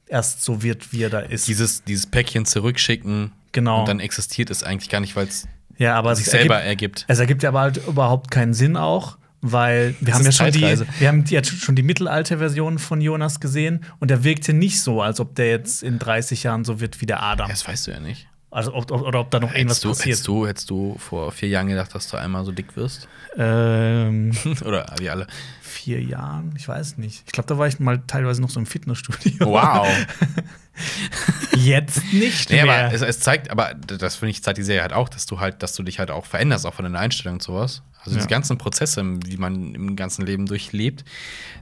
erst so wird, wie er da ist. Dieses, dieses Päckchen zurückschicken Genau. und dann existiert es eigentlich gar nicht, weil es ja, aber sich es selber ergibt, ergibt. es ergibt ja aber halt überhaupt keinen Sinn auch. Weil wir Das haben ja schon die, wir haben jetzt schon die Mittelalter-Version von Jonas gesehen und der wirkte nicht so, als ob der jetzt in 30 Jahren so wird wie der Adam. Das weißt du ja nicht. Also ob, ob, oder ob da noch irgendwas Hättest du, passiert. hättest, du, hättest du vor vier Jahren gedacht, dass du einmal so dick wirst? Ähm, Oder wie alle? Vier Jahren, ich weiß nicht. Ich glaube, da war ich mal teilweise noch so im Fitnessstudio. Wow. Jetzt nicht nee, mehr. aber es, es zeigt, aber das finde ich, zeigt die Serie halt auch, dass du halt, dass du dich halt auch veränderst, auch von deiner Einstellung und sowas. Also Ja. diese ganzen Prozesse, wie man im ganzen Leben durchlebt,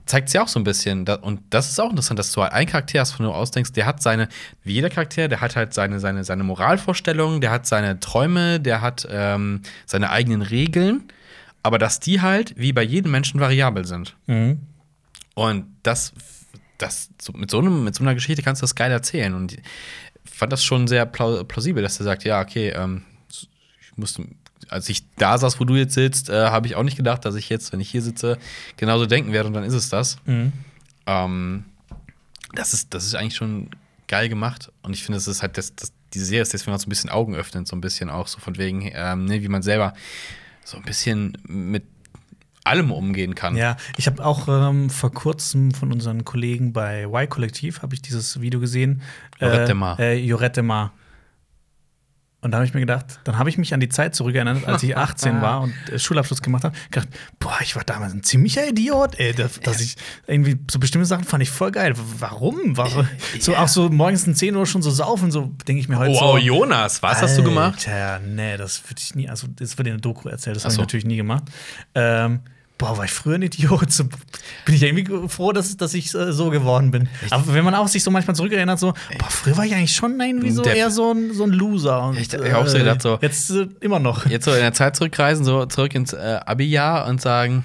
zeigt sie auch so ein bisschen. Und das ist auch interessant, dass du halt einen Charakter hast, von dem du ausdenkst, der hat seine, wie jeder Charakter, der hat halt seine, seine, seine Moralvorstellungen, der hat seine Träume, der hat ähm, seine eigenen Regeln, aber dass die halt, wie bei jedem Menschen, variabel sind. mhm. Und das, das so, mit, so einem, mit so einer Geschichte kannst du das geil erzählen. Und ich fand das schon sehr plau- plausibel, dass er sagt, ja, okay, ähm, ich musste, als ich da saß, wo du jetzt sitzt, äh, habe ich auch nicht gedacht, dass ich jetzt, wenn ich hier sitze, genauso denken werde und dann ist es das. Mhm. Ähm, das, ist, das ist eigentlich schon geil gemacht. Und ich finde, das ist halt, das, das, diese Serie ist deswegen auch so ein bisschen Augen öffnend, so ein bisschen auch so von wegen, ähm, ne, wie man selber so ein bisschen mit allem umgehen kann. Ja, ich habe auch ähm, vor kurzem von unseren Kollegen bei Y-Kollektiv habe ich dieses Video gesehen. Jorette Mar. Äh, Jorette Mar. Und da habe ich mir gedacht, dann habe ich mich an die Zeit zurückerinnert, als ich 18 war und äh, Schulabschluss gemacht habe. gedacht, boah, ich war damals ein ziemlicher Idiot, ey. Dass, dass ich irgendwie so bestimmte Sachen fand ich voll geil. Warum? Warum? So Ja. auch so morgens um 10 Uhr schon so saufen, so denke ich mir heute Wow, so. Jonas, was hast du gemacht? Tja, nee, das würde ich nie, also das wird in der Doku erzählt, das habe ich so. natürlich nie gemacht. Ähm, boah, war ich früher ein Idiot. So, bin ich irgendwie froh, dass, dass ich äh, so geworden bin. Aber wenn man auch sich so manchmal zurückerinnert, so, boah, früher war ich eigentlich schon irgendwie so Depp. eher so ein, so ein Loser. Und, Ich- ich auch so gedacht, so- Jetzt äh, immer noch. Jetzt so in der Zeit zurückreisen, so zurück ins äh, Abi-Jahr und sagen,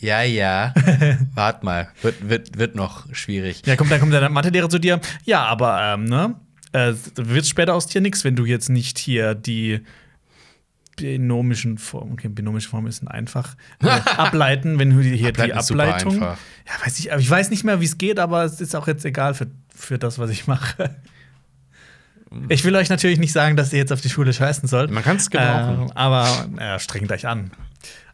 ja, ja, wart mal, wird, wird, wird noch schwierig. Ja, kommt, dann kommt der Mathelehrer zu dir, ja, aber, ähm, ne, äh, wird später aus dir nichts, wenn du jetzt nicht hier die binomischen Formen, okay, binomische Formen ist ein einfach, äh, ableiten, wenn du hier Ableiten die ist super Ableitung. einfach. Ja, weiß ich, aber ich weiß nicht mehr, wie es geht, aber es ist auch jetzt egal für, für das, was ich mache. Ich will euch natürlich nicht sagen, dass ihr jetzt auf die Schule scheißen sollt. Man kann es gebrauchen. Ähm, aber ja, strengt euch an.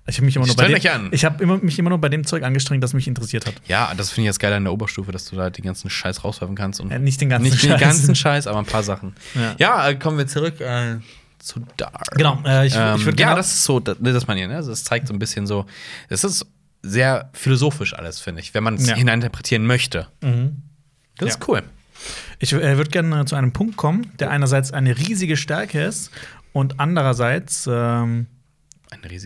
Ich habe mich immer nur bei dem, an. Ich habe immer, mich immer nur bei dem Zeug angestrengt, das mich interessiert hat. Ja, das finde ich jetzt geil an der Oberstufe, dass du da den ganzen Scheiß rauswerfen kannst. Und Ja, nicht den ganzen nicht den Scheiß. ganzen Scheiß, aber ein paar Sachen. Ja. Ja, äh, kommen wir zurück äh, zu Dark. Genau, äh, ich, Ähm, ich würde ja, gerne. das ist so, das, das meine ich, ne? Also, Das zeigt so ein bisschen so, es ist sehr philosophisch alles, finde ich, wenn man es Ja. hineininterpretieren möchte. Mhm. Das Ja. ist cool. Ich äh, würde gerne zu einem Punkt kommen, der einerseits eine riesige Stärke ist und andererseits ähm,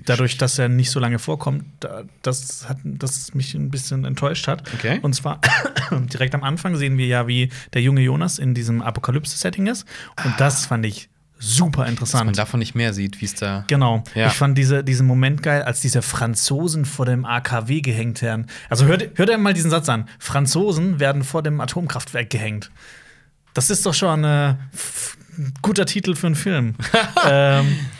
dadurch, dass er nicht so lange vorkommt, da, das hat das mich ein bisschen enttäuscht hat. Okay. Und zwar direkt am Anfang sehen wir ja, wie der junge Jonas in diesem Apokalypse-Setting ist. Und das fand ich super Dass man interessant. davon nicht mehr sieht, wie es da. Genau. Ja. Ich fand diese, diesen Moment geil, als diese Franzosen vor dem AKW gehängt werden. Also hört, hört ihr mal diesen Satz an. Franzosen werden vor dem Atomkraftwerk gehängt. Das ist doch schon äh, ein guter Titel für einen Film. ähm, äh,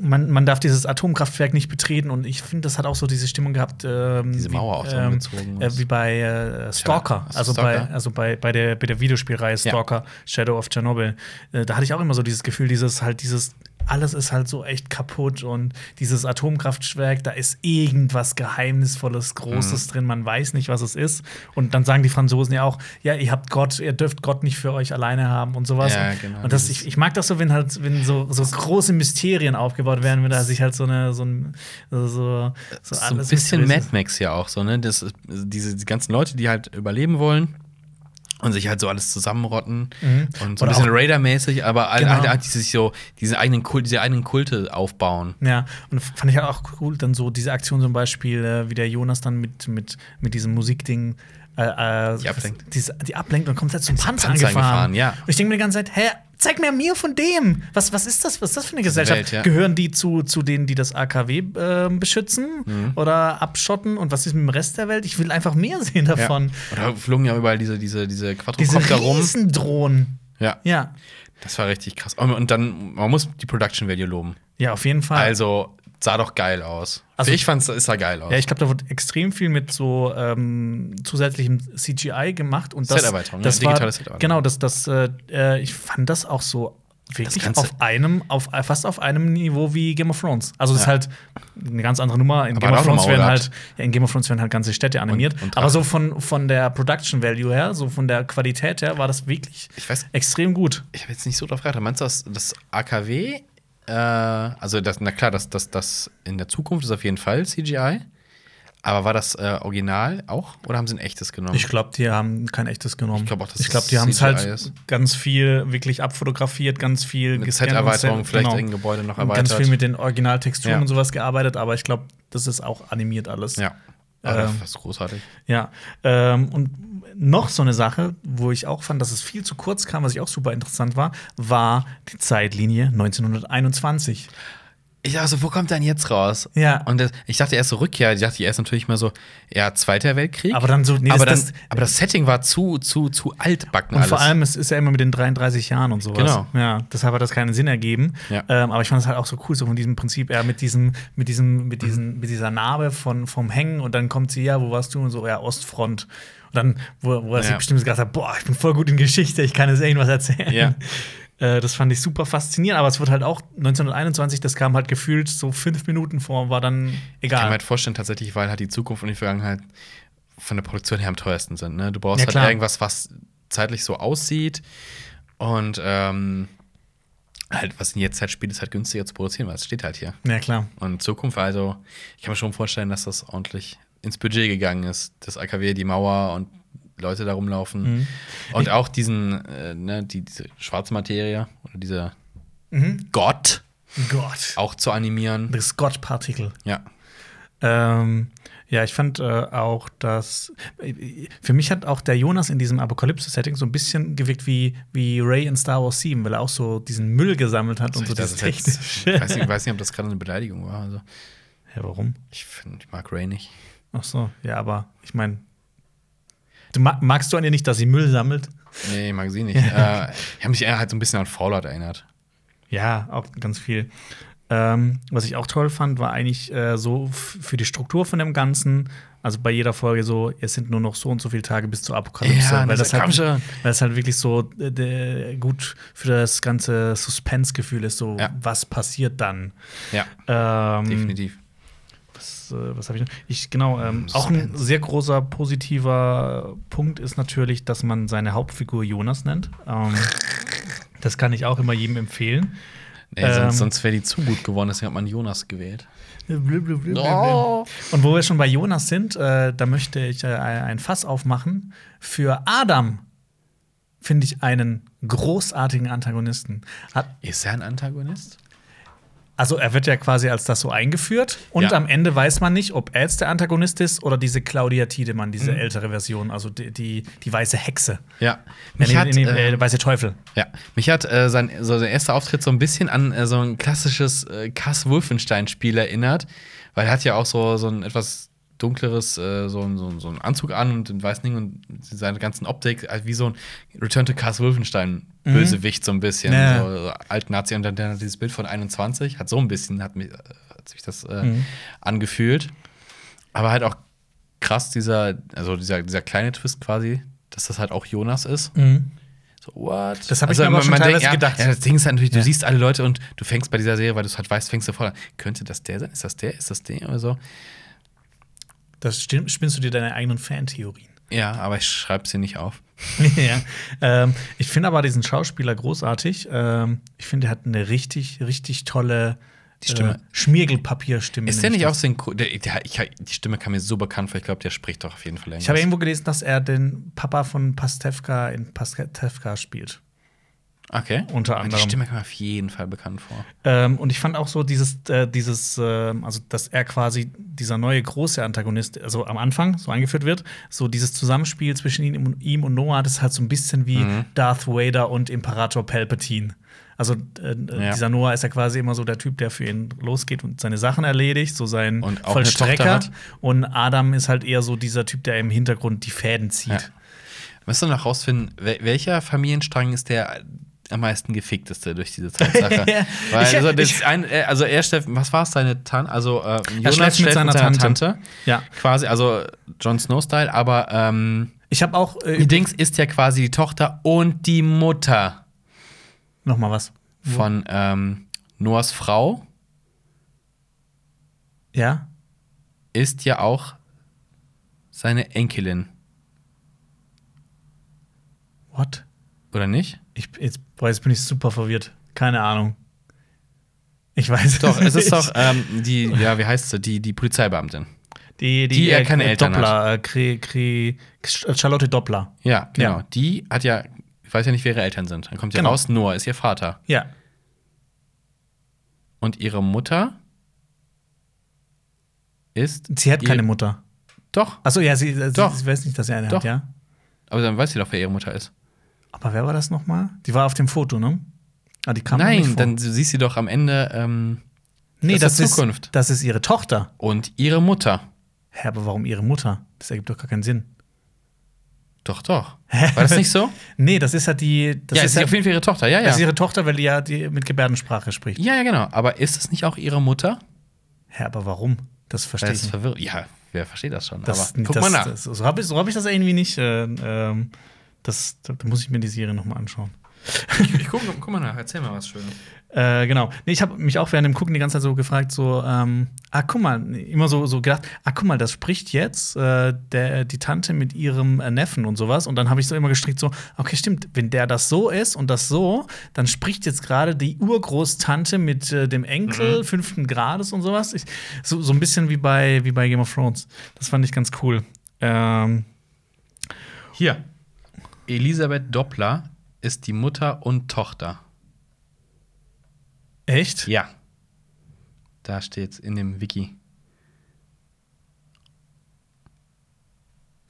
man, man darf dieses Atomkraftwerk nicht betreten und ich finde, das hat auch so diese Stimmung gehabt. Ähm, Diese Mauer auch ähm, äh, wie bei äh, Stalker, Ja, also, Stalker. bei, also bei, bei, der, bei der Videospielreihe Stalker, Shadow of Chernobyl. Äh, da hatte ich auch immer so dieses Gefühl, dieses halt dieses alles ist halt so echt kaputt und dieses Atomkraftwerk, da ist irgendwas Geheimnisvolles, Großes Mhm. drin, man weiß nicht, was es ist. Und dann sagen die Franzosen ja auch, ja, ihr habt Gott, ihr dürft Gott nicht für euch alleine haben und sowas. Ja, und, genau, und das, ich, ich mag das so, wenn halt, wenn so, so große Mysterien aufgebaut werden, wenn da sich halt so eine, so ein, so, so, so ein bisschen Mad Max ja auch so, ne? Das, diese die ganzen Leute, die halt überleben wollen und sich halt so alles zusammenrotten Mhm. und so ein Oder bisschen Raider-mäßig, aber Genau. halt, halt die sich so diese eigenen, Kult, diese eigenen Kulte aufbauen. Ja, und fand ich halt auch cool, dann so diese Aktion zum Beispiel, äh, wie der Jonas dann mit, mit, mit diesem Musikding äh, äh, Die ablenkt. Diese, die ablenkt und kommt halt zum Panzer, Panzer angefahren. angefahren, ja. Und ich denke mir die ganze Zeit, hä, zeig mir mehr von dem. Was, was ist das? Was ist das für eine Gesellschaft? Welt, ja. Gehören die zu, zu denen, die das AKW äh, beschützen Mhm. oder abschotten? Und was ist mit dem Rest der Welt? Ich will einfach mehr sehen Ja. davon. Und da flogen ja überall diese, diese, diese Diese Quadrocopter rum. Riesendrohnen. Ja, Ja. das war richtig krass. Und, und dann, man muss die Production Value loben. Ja, auf jeden Fall. Also, sah doch geil aus. Also- ich fand es sah geil aus. Ja, ich glaube, da wird extrem viel mit so ähm, zusätzlichem CGI gemacht und das, Set-Erweiterung, das war digitale Set-Erweiterung. genau, das, das, äh, äh, ich fand das auch so wirklich auf einem, auf fast auf einem Niveau wie Game of Thrones. Also das ist Ja. halt eine ganz andere Nummer. In Game of halt, ja, in Game of Thrones werden halt ganze Städte animiert. und aber so von, von der Production Value her, so von der Qualität her, war das wirklich Ich weiß- extrem gut. ich habe jetzt nicht so drauf geachtet. Meinst du, das, das AKW, äh, also das, na klar, das, das, das in der Zukunft ist auf jeden Fall CGI. Aber war das äh, Original auch oder haben sie ein echtes genommen? Ich glaube, die haben kein echtes genommen. Ich glaub auch, dass Ich glaube, die haben es halt ist. ganz viel wirklich abfotografiert, ganz viel Mit Set-Erweiterung, sehr- vielleicht genau. Gebäude noch erweitert. Ganz viel mit den Originaltexturen Ja. und sowas gearbeitet, aber ich glaube, das ist auch animiert alles. ja. Ähm, das ist großartig. Ja. Ähm, und noch so eine Sache, wo ich auch fand, dass es viel zu kurz kam, was ich auch super interessant war, war die Zeitlinie 1921. Ich dachte so, wo kommt denn jetzt raus? Ja. Und das, ich dachte erst so Rückkehr, ich dachte erst natürlich mal so, ja, Zweiter Weltkrieg. Aber dann so, nee, aber, das- dann, aber das Setting war zu, zu, zu altbacken Und alles. vor allem, es ist ja immer mit den 33 Jahren und sowas. Genau. Ja, deshalb hat das keinen Sinn ergeben. Ja. Ähm, aber ich fand es halt auch so cool, so von diesem Prinzip, ja, mit diesem, mit diesem, mit diesen, mit dieser Narbe von, vom Hängen und dann kommt sie, ja, wo warst du? Und so, ja, Ostfront. Und dann, wo, wo er sich Ja. bestimmt gesagt hat, boah, ich bin voll gut in Geschichte, ich kann jetzt irgendwas erzählen. Ja. Äh, das fand ich super faszinierend, aber es wird halt auch 1921, das kam halt gefühlt so fünf Minuten vor, war dann Ich kann egal. mir halt vorstellen, tatsächlich, weil halt die Zukunft und die Vergangenheit von der Produktion her am teuersten sind. Ne? Du brauchst Ja, halt irgendwas, was zeitlich so aussieht und ähm, halt, was in jetzt Zeit spielt, ist halt günstiger zu produzieren, weil es steht halt hier. ja, klar. Und Zukunft, also, ich kann mir schon vorstellen, dass das ordentlich ins Budget gegangen ist. Das AKW, die Mauer und Leute da rumlaufen. Mhm. Und auch diesen, äh, ne, die, diese schwarze Materie oder dieser Mhm. Gott Gott. auch zu animieren. Das Gott-Partikel. Ja. Ähm, ja, ich fand äh, auch, dass für mich hat auch der Jonas in diesem Apokalypse-Setting so ein bisschen gewirkt wie, wie Ray in Star Wars 7, weil er auch so diesen Müll gesammelt hat und so das Technische. ich weiß nicht, ich weiß nicht, ob das gerade eine Beleidigung war. Also, Ja, warum? ich finde, ich mag Ray nicht. Ach so, ja, aber ich meine, du ma magst du an ihr nicht, dass sie Müll sammelt? Nee, mag sie nicht. äh, ich habe mich eher halt so ein bisschen an Fallout erinnert. Ja, auch ganz viel. Ähm, was ich auch toll fand, war eigentlich äh, so für die Struktur von dem Ganzen. Also bei jeder Folge so, es sind nur noch so und so viele Tage bis zur Apokalypse, Ja, weil das das halt, schon. weil es halt wirklich so äh, gut für das ganze Suspense-Gefühl ist, so Ja. was passiert dann. Ja, Ähm, definitiv. Was, äh, was habe ich noch? Ich, genau, ähm, auch ein sehr großer positiver Punkt ist natürlich, dass man seine Hauptfigur Jonas nennt. Ähm, das kann ich auch immer jedem empfehlen. Nee, ähm, sonst sonst wäre die zu gut geworden, deswegen hat man Jonas gewählt. Oh. Und wo wir schon bei Jonas sind, äh, da möchte ich äh, ein Fass aufmachen. Für Adam finde ich einen großartigen Antagonisten. Hat, Ist er ein Antagonist? Also er wird ja quasi als das so eingeführt und Ja. am Ende weiß man nicht, ob er jetzt der Antagonist ist oder diese Claudia Tiedemann, Mhm. diese ältere Version, also die, die, die weiße Hexe. Ja. Nee, Mich hat, nee, nee, äh, äh, weiße Teufel. ja. Mich hat äh, sein, so der erste Auftritt so ein bisschen an äh, so ein klassisches äh, Cass Wolfenstein-Spiel erinnert, weil er hat ja auch so, so ein etwas dunkleres, äh, so, ein- so, so einen Anzug an und den weißen Ding und seine ganzen Optik, also wie so ein Return to Castle Wolfenstein Bösewicht, so ein bisschen. Ja. So, so Alt-Nazi und dann, dann dieses Bild von 21, hat so ein bisschen, hat, mich, hat sich das äh, Mhm. angefühlt. Aber halt auch krass, dieser, also dieser, dieser kleine Twist quasi, dass das halt auch Jonas ist. So, what? Das hab ich mir aber schon denkt, teilweise ja, gedacht. Ja, das Ding ist halt natürlich, du Ja. siehst alle Leute und du fängst bei dieser Serie, weil du es halt weißt, fängst du voll an. Könnte das der sein? Ist das der? Ist das der? Oder so. Das spinnst du dir deine eigenen Fantheorien. Ja, aber ich schreibe sie nicht auf. ja. ähm, ich finde aber diesen Schauspieler großartig. Ähm, ich finde, er hat eine richtig, richtig tolle Die Stimme. Äh, Schmiergelpapierstimme. Ist der nicht ich auch synchron? Der, der, ich, die Stimme kam mir so bekannt vor. Ich glaube, der spricht doch auf jeden Fall Ich habe irgendwo gelesen, dass er den Papa von Pastewka in Pastewka spielt. Okay. Unter Aber Die anderem. Stimme kam auf jeden Fall bekannt vor. Ähm, und ich fand auch so dieses, äh, dieses, ähm, also dass er quasi dieser neue große Antagonist, also am Anfang so eingeführt wird, so dieses Zusammenspiel zwischen ihm und, ihm und Noah, das ist halt so ein bisschen wie Mhm. Darth Vader und Imperator Palpatine. Also äh, Ja. dieser Noah ist ja quasi immer so der Typ, der für ihn losgeht und seine Sachen erledigt, so sein Und Vollstrecker. Und Adam ist halt eher so dieser Typ, der im Hintergrund die Fäden zieht. Ja. Müssen wir noch rausfinden, wel welcher Familienstrang ist der am meisten gefickteste durch diese Tatsache? Weil, Ich- also, ich- ein, äh, also er stellt, was war es, seine Tante? Also äh, Jonas schläft mit seiner Tante. Ja. Quasi, also Jon Snow-Style, aber ähm, Ich habe auch äh, die Dings ist ja quasi die Tochter und die Mutter noch mal was. von ähm, Noahs Frau Ja. ist ja auch seine Enkelin, What? oder nicht? Ich, jetzt, boah, jetzt bin ich super verwirrt. Keine Ahnung. Ich weiß Doch, es ist doch ähm, die, ja, wie heißt sie, die, die Polizeibeamtin. die, die er keine Eltern Doppler, äh, Kre, Kre, Charlotte Doppler. Ja, genau. Ja. Die hat ja, ich weiß ja nicht, wer ihre Eltern sind. Dann kommt ja Genau. raus, Noah ist ihr Vater. Ja. Und ihre Mutter ist. Sie hat keine Mutter. Doch, Achso, ja, sie, sie, Doch. sie weiß nicht, dass sie eine Doch. hat, ja. aber dann weiß sie doch, wer ihre Mutter ist. Aber wer war das nochmal? Die war auf dem Foto, ne? Ah, die kam Nein, dann siehst sie doch am Ende ähm, nee, das das, ist ist Zukunft. Das ist ihre Tochter. und ihre Mutter. Hä, aber warum ihre Mutter? Das ergibt doch gar keinen Sinn. Doch, doch. War das nicht so? Nee, das ist ja die. Das ja, ist ist ja, auf jeden Fall ihre Tochter. Ja, ja. das ist ihre Tochter, weil die ja die mit Gebärdensprache spricht. ja, ja, genau. Aber ist es nicht auch ihre Mutter? Hä, aber warum? Das verstehe Das ich ist nicht. verwirrend. Ja, wer versteht das schon? Das, aber guck das, mal nach. Das, so habe ich, so hab ich das irgendwie nicht. Äh, ähm, das, da muss ich mir die Serie noch mal anschauen. ich guck, guck mal nach, erzähl mal was Schönes. Äh, genau. Nee, ich habe mich auch während dem Gucken die ganze Zeit so gefragt, so, ähm, ah, guck mal, immer so, so gedacht, ah, guck mal, das spricht jetzt äh, der, die Tante mit ihrem äh, Neffen und sowas. Und dann habe ich so immer gestrickt, so, okay, stimmt, wenn der das so ist und das so, dann spricht jetzt gerade die Urgroßtante mit äh, dem Enkel Mhm. fünften Grades und sowas. Ich, so, so ein bisschen wie bei, wie bei Game of Thrones. Das fand ich ganz cool. Ähm, Hier. Elisabeth Doppler ist die Mutter und Tochter. echt? Ja. Da steht's in dem Wiki.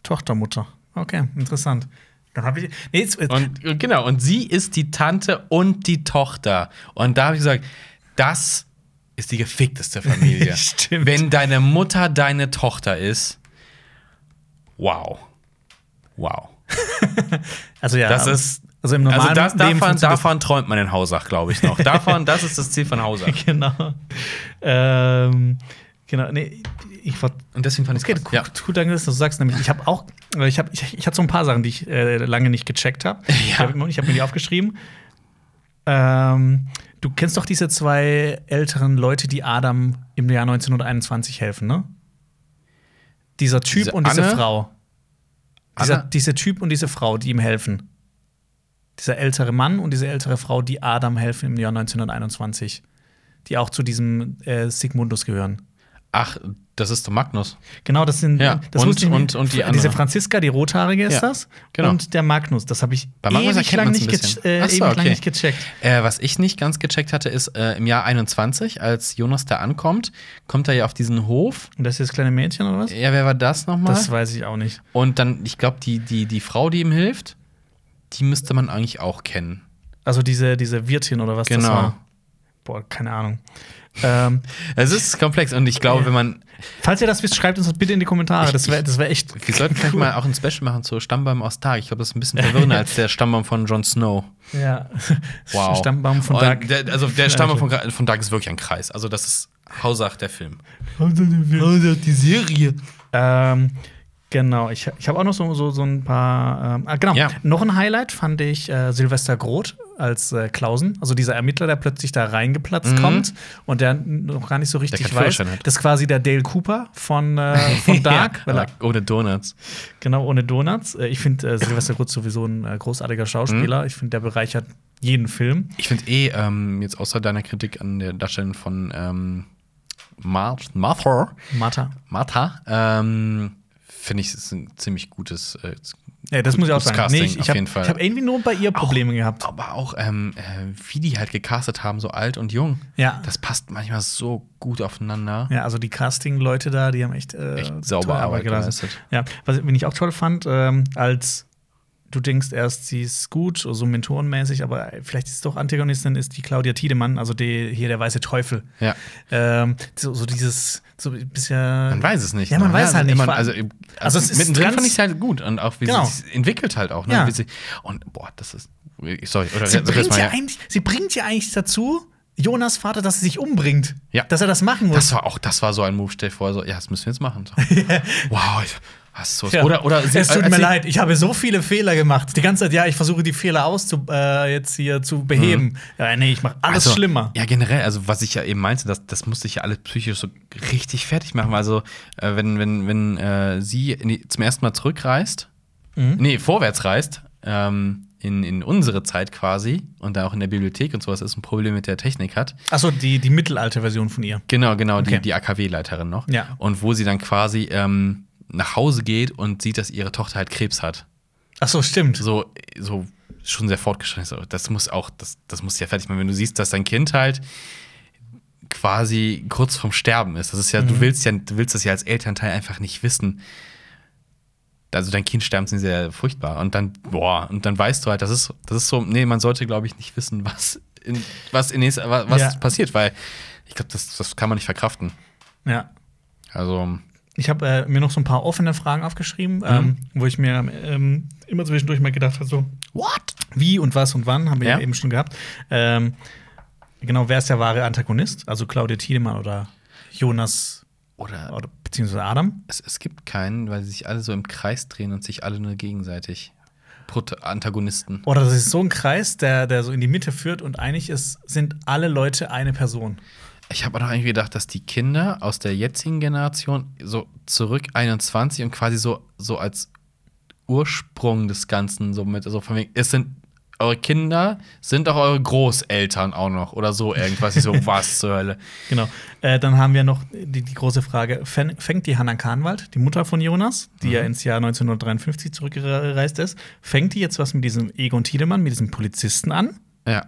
Tochter, Mutter. Okay, interessant. Dann habe ich. Nee, jetzt, Und und genau, und sie ist die Tante und die Tochter. Und da habe ich gesagt, das ist die gefickteste Familie. Stimmt. Wenn deine Mutter deine Tochter ist, wow. Wow. also ja, Das ist. also im normalen Also das, davon, davon träumt man in Hausach, glaube ich noch. davon, das ist das Ziel von Hausach. genau. Ähm, genau, nee, ich war. Und deswegen fand ich Okay, es gut, ja. gut, danke, dass du sagst. Nämlich, ich habe auch, ich habe, ich, ich hatte so ein paar Sachen, die ich äh, lange nicht gecheckt habe. Ich habe hab mir die aufgeschrieben. Ähm, du kennst doch diese zwei älteren Leute, die Adam im Jahr 1921 helfen, ne? Dieser Typ Diese und diese Anne? Frau. Dieser, dieser Typ und diese Frau, die ihm helfen. Dieser ältere Mann und diese ältere Frau, die Adam helfen im Jahr 1921. Die auch zu diesem äh, Sigmundus gehören. Ach, das ist der Magnus. Genau, das sind Ja, das und- und- und die Diese andere. Franziska, die rothaarige ist Ja, das. genau. Und der Magnus, das habe ich Bei Magnus ewig lang nicht, bisschen. äh, so, ewig lang okay. nicht gecheckt. Äh, was ich nicht ganz gecheckt hatte, ist äh, im Jahr 21, als Jonas da ankommt, kommt er ja auf diesen Hof. Und das ist das kleine Mädchen oder was? Ja, wer war das nochmal? Das weiß ich auch nicht. Und dann, ich glaube, die, die, die Frau, die ihm hilft, die müsste man eigentlich auch kennen. Also diese, diese Wirtin oder was das Genau. war. Boah, keine Ahnung. Ähm, Es ist komplex und ich glaube, wenn man. falls ihr das wisst, schreibt uns das bitte in die Kommentare. Das wäre das wär echt. Wir sollten vielleicht mal auch ein Special machen zu Stammbaum aus Tag. Ich glaube, das ist ein bisschen verwirrender als der Stammbaum von Jon Snow. Ja. Wow. Stammbaum von Dark. Der, also der Stammbaum von, von Dark ist wirklich ein Kreis. Also das ist Hausach der Film. die Serie. Ähm, genau, ich, ich habe auch noch so, so, so ein paar. Ähm, ah, genau, Ja. noch ein Highlight fand ich äh, Silvester Groth als äh, Klausen. Also dieser Ermittler, der plötzlich da reingeplatzt kommt und der noch gar nicht so richtig weiß. Hat. Das ist quasi der Dale Cooper von, äh, von Dark. ja, ohne Donuts. genau, ohne Donuts. Äh, ich finde äh, Silvester Groth sowieso ein äh, großartiger Schauspieler. Ich finde, der bereichert jeden Film. Ich finde eh, ähm, jetzt außer deiner Kritik an der Darstellung von ähm, Mar Martha, Martha. Martha ähm, finde ich, es ist ein ziemlich gutes. Äh, Ja, das muss ich auch sagen. Casting, ich auf habe hab irgendwie nur bei ihr Probleme gehabt. Aber auch, ähm, äh, wie die halt gecastet haben, so alt und jung. Ja. Das passt manchmal so gut aufeinander. Ja, also die Casting-Leute da, die haben echt, äh, Echt sauber tolle Arbeit geleistet. Ja, was wen ich auch toll fand, ähm, als du denkst erst, sie ist gut, so mentorenmäßig, aber vielleicht ist es doch Antagonistin, ist die Claudia Tiedemann, also die, hier der weiße Teufel. Ja. Ähm, so, so dieses, so ein bisschen. Man weiß es nicht. Ja, man ne? weiß halt nicht. Immer, Vor- also, Also also, es ist mittendrin fand ich es halt gut und auch wie Genau. sie sich entwickelt halt auch. Ne? Ja. Sie, und boah, das ist. Sorry, oder sie, bringt mal, ja ja. eigentlich, sie bringt ja eigentlich dazu, Jonas Vater, dass er sich umbringt. Ja. Dass er das machen muss. Das war auch, das war so ein Move, stell vor, so, ja, das müssen wir jetzt machen. So. wow, hast du Ja. Oder, oder es tut als mir leid, ich habe so viele Fehler gemacht. Die ganze Zeit, ja, ich versuche die Fehler auszu äh, jetzt hier zu beheben. Ja, nee, ich mache alles Mhm. Also, schlimmer. Ja, generell, also was ich ja eben meinte, das, das musste ich ja alles psychisch so richtig fertig machen. Also, äh, wenn, wenn, wenn äh, sie die, zum ersten Mal zurückreist, Mhm. nee, vorwärts reist, ähm, in, in unsere Zeit quasi und da auch in der Bibliothek und sowas ist ein Problem mit der Technik hat. Achso, die, die Mittelalter-Version von ihr. Genau, genau, Okay. die, die AKW-Leiterin noch. Ja. Und wo sie dann quasi ähm, nach Hause geht und sieht, dass ihre Tochter halt Krebs hat. Achso, stimmt. So, so schon sehr fortgeschritten. So, das muss auch, das, das muss ja fertig machen. Wenn du siehst, dass dein Kind halt quasi kurz vorm Sterben ist. Das ist ja, Mhm. du willst ja, du willst das ja als Elternteil einfach nicht wissen. Also dein Kind sterben sind sehr furchtbar. Und dann, boah, und dann weißt du halt, das ist, das ist so, nee, man sollte, glaube ich, nicht wissen, was in, was in nächster, was, was Ja. passiert, weil ich glaube, das, das kann man nicht verkraften. Ja. Also, Ich habe äh, mir noch so ein paar offene Fragen aufgeschrieben, Mhm. ähm, wo ich mir ähm, immer zwischendurch mal gedacht habe: so, what? wie und was und wann, haben wir ja, eben schon gehabt. Ähm, genau, wer ist der wahre Antagonist? Also Claudia Tiedemann oder Jonas Oder oder beziehungsweise Adam? es, es gibt keinen, weil sie sich alle so im Kreis drehen und sich alle nur gegenseitig. Prot Antagonisten. Oder das ist so ein Kreis, der, der so in die Mitte führt und eigentlich ist, sind alle Leute eine Person. Ich habe auch noch eigentlich gedacht, dass die Kinder aus der jetzigen Generation so zurück 21 und quasi so, so als Ursprung des Ganzen so mit, so von wegen, es sind eure Kinder, sind auch eure Großeltern auch noch oder so irgendwas. Ich so, was zur Hölle. Genau. Äh, dann haben wir noch die, die große Frage: Fäng- Fängt die Hannah Kahnwald, die Mutter von Jonas, die Mhm. ja ins Jahr 1953 zurückgereist ist, fängt die jetzt was mit diesem Egon Tiedemann, mit diesem Polizisten an? Ja.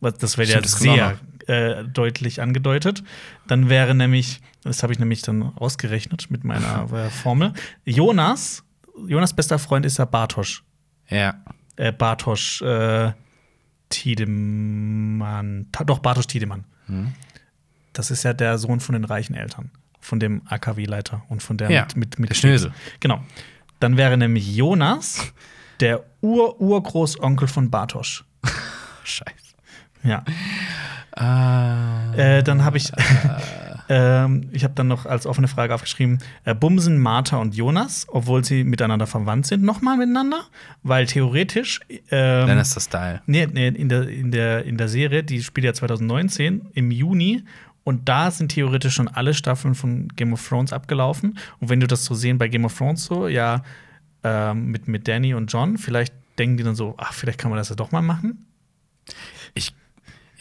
Das wäre ja das sehr äh, deutlich angedeutet. Dann wäre nämlich, das habe ich nämlich dann ausgerechnet mit meiner äh, Formel, Jonas, Jonas bester Freund ist ja Bartosch. Ja. Äh, Bartosch äh, Tiedemann. Ta doch, Bartosch Tiedemann. Hm. Das ist ja der Sohn von den reichen Eltern, von dem AKW-Leiter und von der Ja, mit, mit, mit der Schnösel. Genau. Dann wäre nämlich Jonas der Ur-Urgroßonkel von Bartosch. Scheiße. Ja. Ah. Äh, dann habe ich, ähm, ich habe dann noch als offene Frage aufgeschrieben: äh, Bumsen, Martha und Jonas, obwohl sie miteinander verwandt sind, nochmal miteinander, weil theoretisch. Ähm, Dann ist das Style. Nee, nee, in der, in, der, in der Serie, die spielt ja 2019 im Juni. Und da sind theoretisch schon alle Staffeln von Game of Thrones abgelaufen. Und wenn du das so sehen bei Game of Thrones so, ja, ähm, mit, mit Danny und John, vielleicht denken die dann so, ach, vielleicht kann man das ja doch mal machen.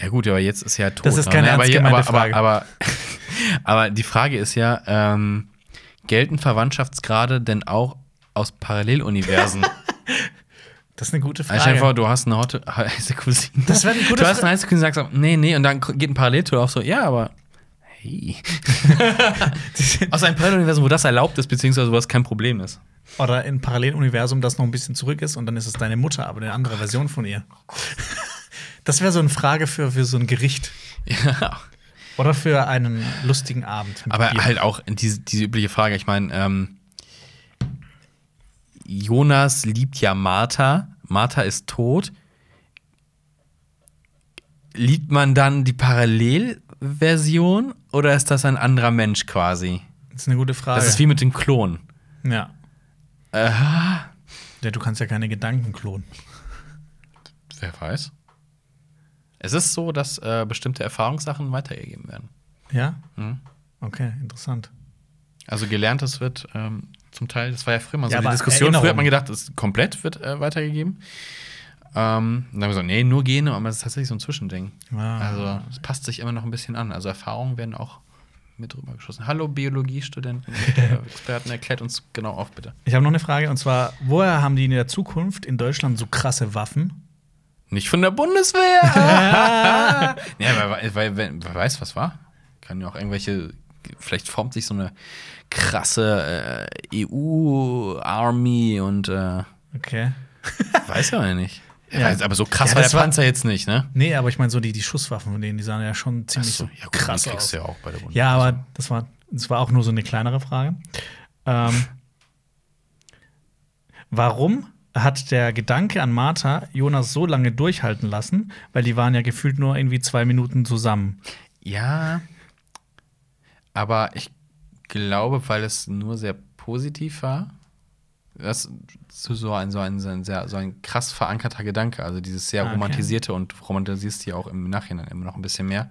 Ja gut, aber jetzt ist ja tot. Das ist ne? keine aber, ernst je- gemeinte aber, Frage. Aber, aber, aber die Frage ist ja, ähm, gelten Verwandtschaftsgrade denn auch aus Paralleluniversen? Das ist eine gute Also vor, Frage. du hast eine hotte- heiße Cousine. Das wäre eine gute Du hast eine heiße Cousine und sagst, so, nee, nee, und dann geht ein Paralleltor auf so, ja, aber hey. Aus einem Paralleluniversum, wo das erlaubt ist, beziehungsweise wo das kein Problem ist. Oder in Paralleluniversum, das noch ein bisschen zurück ist und dann ist es deine Mutter, aber eine andere Version von ihr. Das wäre so eine Frage für, für so ein Gericht. Ja. Oder für einen lustigen Abend. Aber Bier. halt auch diese, diese übliche Frage. Ich meine, ähm, Jonas liebt ja Martha. Martha ist tot. Liebt man dann die Parallelversion oder ist das ein anderer Mensch quasi? Das ist eine gute Frage. Das ist wie mit dem Klon. ja. Äh, ja. Du kannst ja keine Gedanken klonen. wer weiß. Es ist so, dass äh, bestimmte Erfahrungssachen weitergegeben werden. Ja? Mhm. Okay, interessant. Also gelerntes wird ähm, zum Teil, das war ja früher mal so Ja, die Diskussion. Früher hat Erinnerung. man gedacht, es komplett wird äh, weitergegeben. Ähm, dann haben wir gesagt, nee, nur Gene, aber es ist tatsächlich so ein Zwischending. Ah. Also es passt sich immer noch ein bisschen an. Also Erfahrungen werden auch mit rübergeschossen. Hallo Biologiestudenten, Experten, erklärt uns genau auf, bitte. Ich habe noch eine Frage und zwar: Woher haben die in der Zukunft in Deutschland so krasse Waffen? Nicht von der Bundeswehr! ja, weil, weil, weil, wer weiß, was war. Kann ja auch irgendwelche, vielleicht formt sich so eine krasse äh, EU-Army und äh, Okay. weiß ja nicht. Ja. Ja. aber so krass Ja, war das der war- Panzer jetzt nicht, ne? Nee, aber ich meine, so die, die Schusswaffen von denen, die sahen ja schon ziemlich so, ja, gut, krass aus. ja auch bei der Bundeswehr. Ja, aber das war, das war auch nur so eine kleinere Frage. Ähm, warum hat der Gedanke an Martha Jonas so lange durchhalten lassen? Weil die waren ja gefühlt nur irgendwie zwei Minuten zusammen. Ja, aber ich glaube, weil es nur sehr positiv war, das ist so ein, so ein, so ein, sehr, so ein krass verankerter Gedanke. Also dieses sehr Ah, okay. romantisierte und romantisierst die auch im Nachhinein immer noch ein bisschen mehr.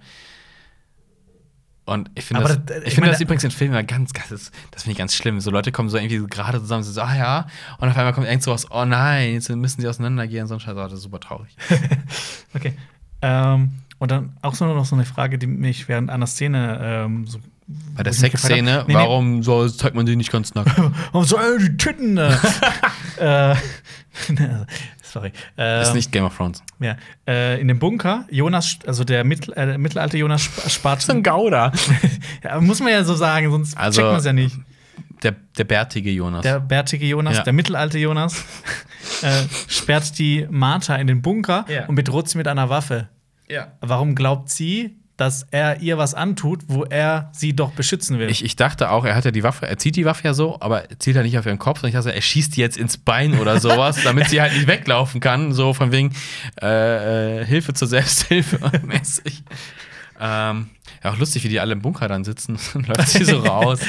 Und ich finde das, das- ich ich meine- das übrigens in Filmen immer ganz, ganz das, das finde ich ganz schlimm. So Leute kommen so irgendwie so gerade zusammen, so, ah ja, und auf einmal kommt irgend sowas, oh nein, jetzt müssen sie auseinandergehen, so ein Scheiß, oh, das ist super traurig. Okay. Ähm, und dann auch so noch so eine Frage, die mich während einer Szene ähm, so. Bei der Sexszene, Nee, nee, warum so, zeigt man sie nicht ganz nackt? Warum so, äh, die Titten? Äh, äh, sorry. Ähm, ist nicht Game of Thrones. Ja, äh, in dem Bunker, Jonas, also der Mittel, äh, mittelalte Jonas sp- spart. Gauder. ja, muss man ja so sagen, sonst Also- checkt man es ja nicht. Der, der bärtige Jonas. Der bärtige Jonas, Ja. der mittelalte Jonas, äh, sperrt die Martha in den Bunker Ja. und bedroht sie mit einer Waffe. ja. Warum glaubt sie, dass er ihr was antut, wo er sie doch beschützen will? Ich, ich dachte auch, er hat ja die Waffe, er zieht die Waffe ja so, aber er zieht halt nicht auf ihren Kopf, sondern ich dachte, er schießt die jetzt ins Bein oder sowas, damit sie halt nicht weglaufen kann, so von wegen äh, äh, Hilfe zur Selbsthilfe mäßig. Ähm, ja, auch lustig, wie die alle im Bunker dann sitzen, dann läuft sie so raus.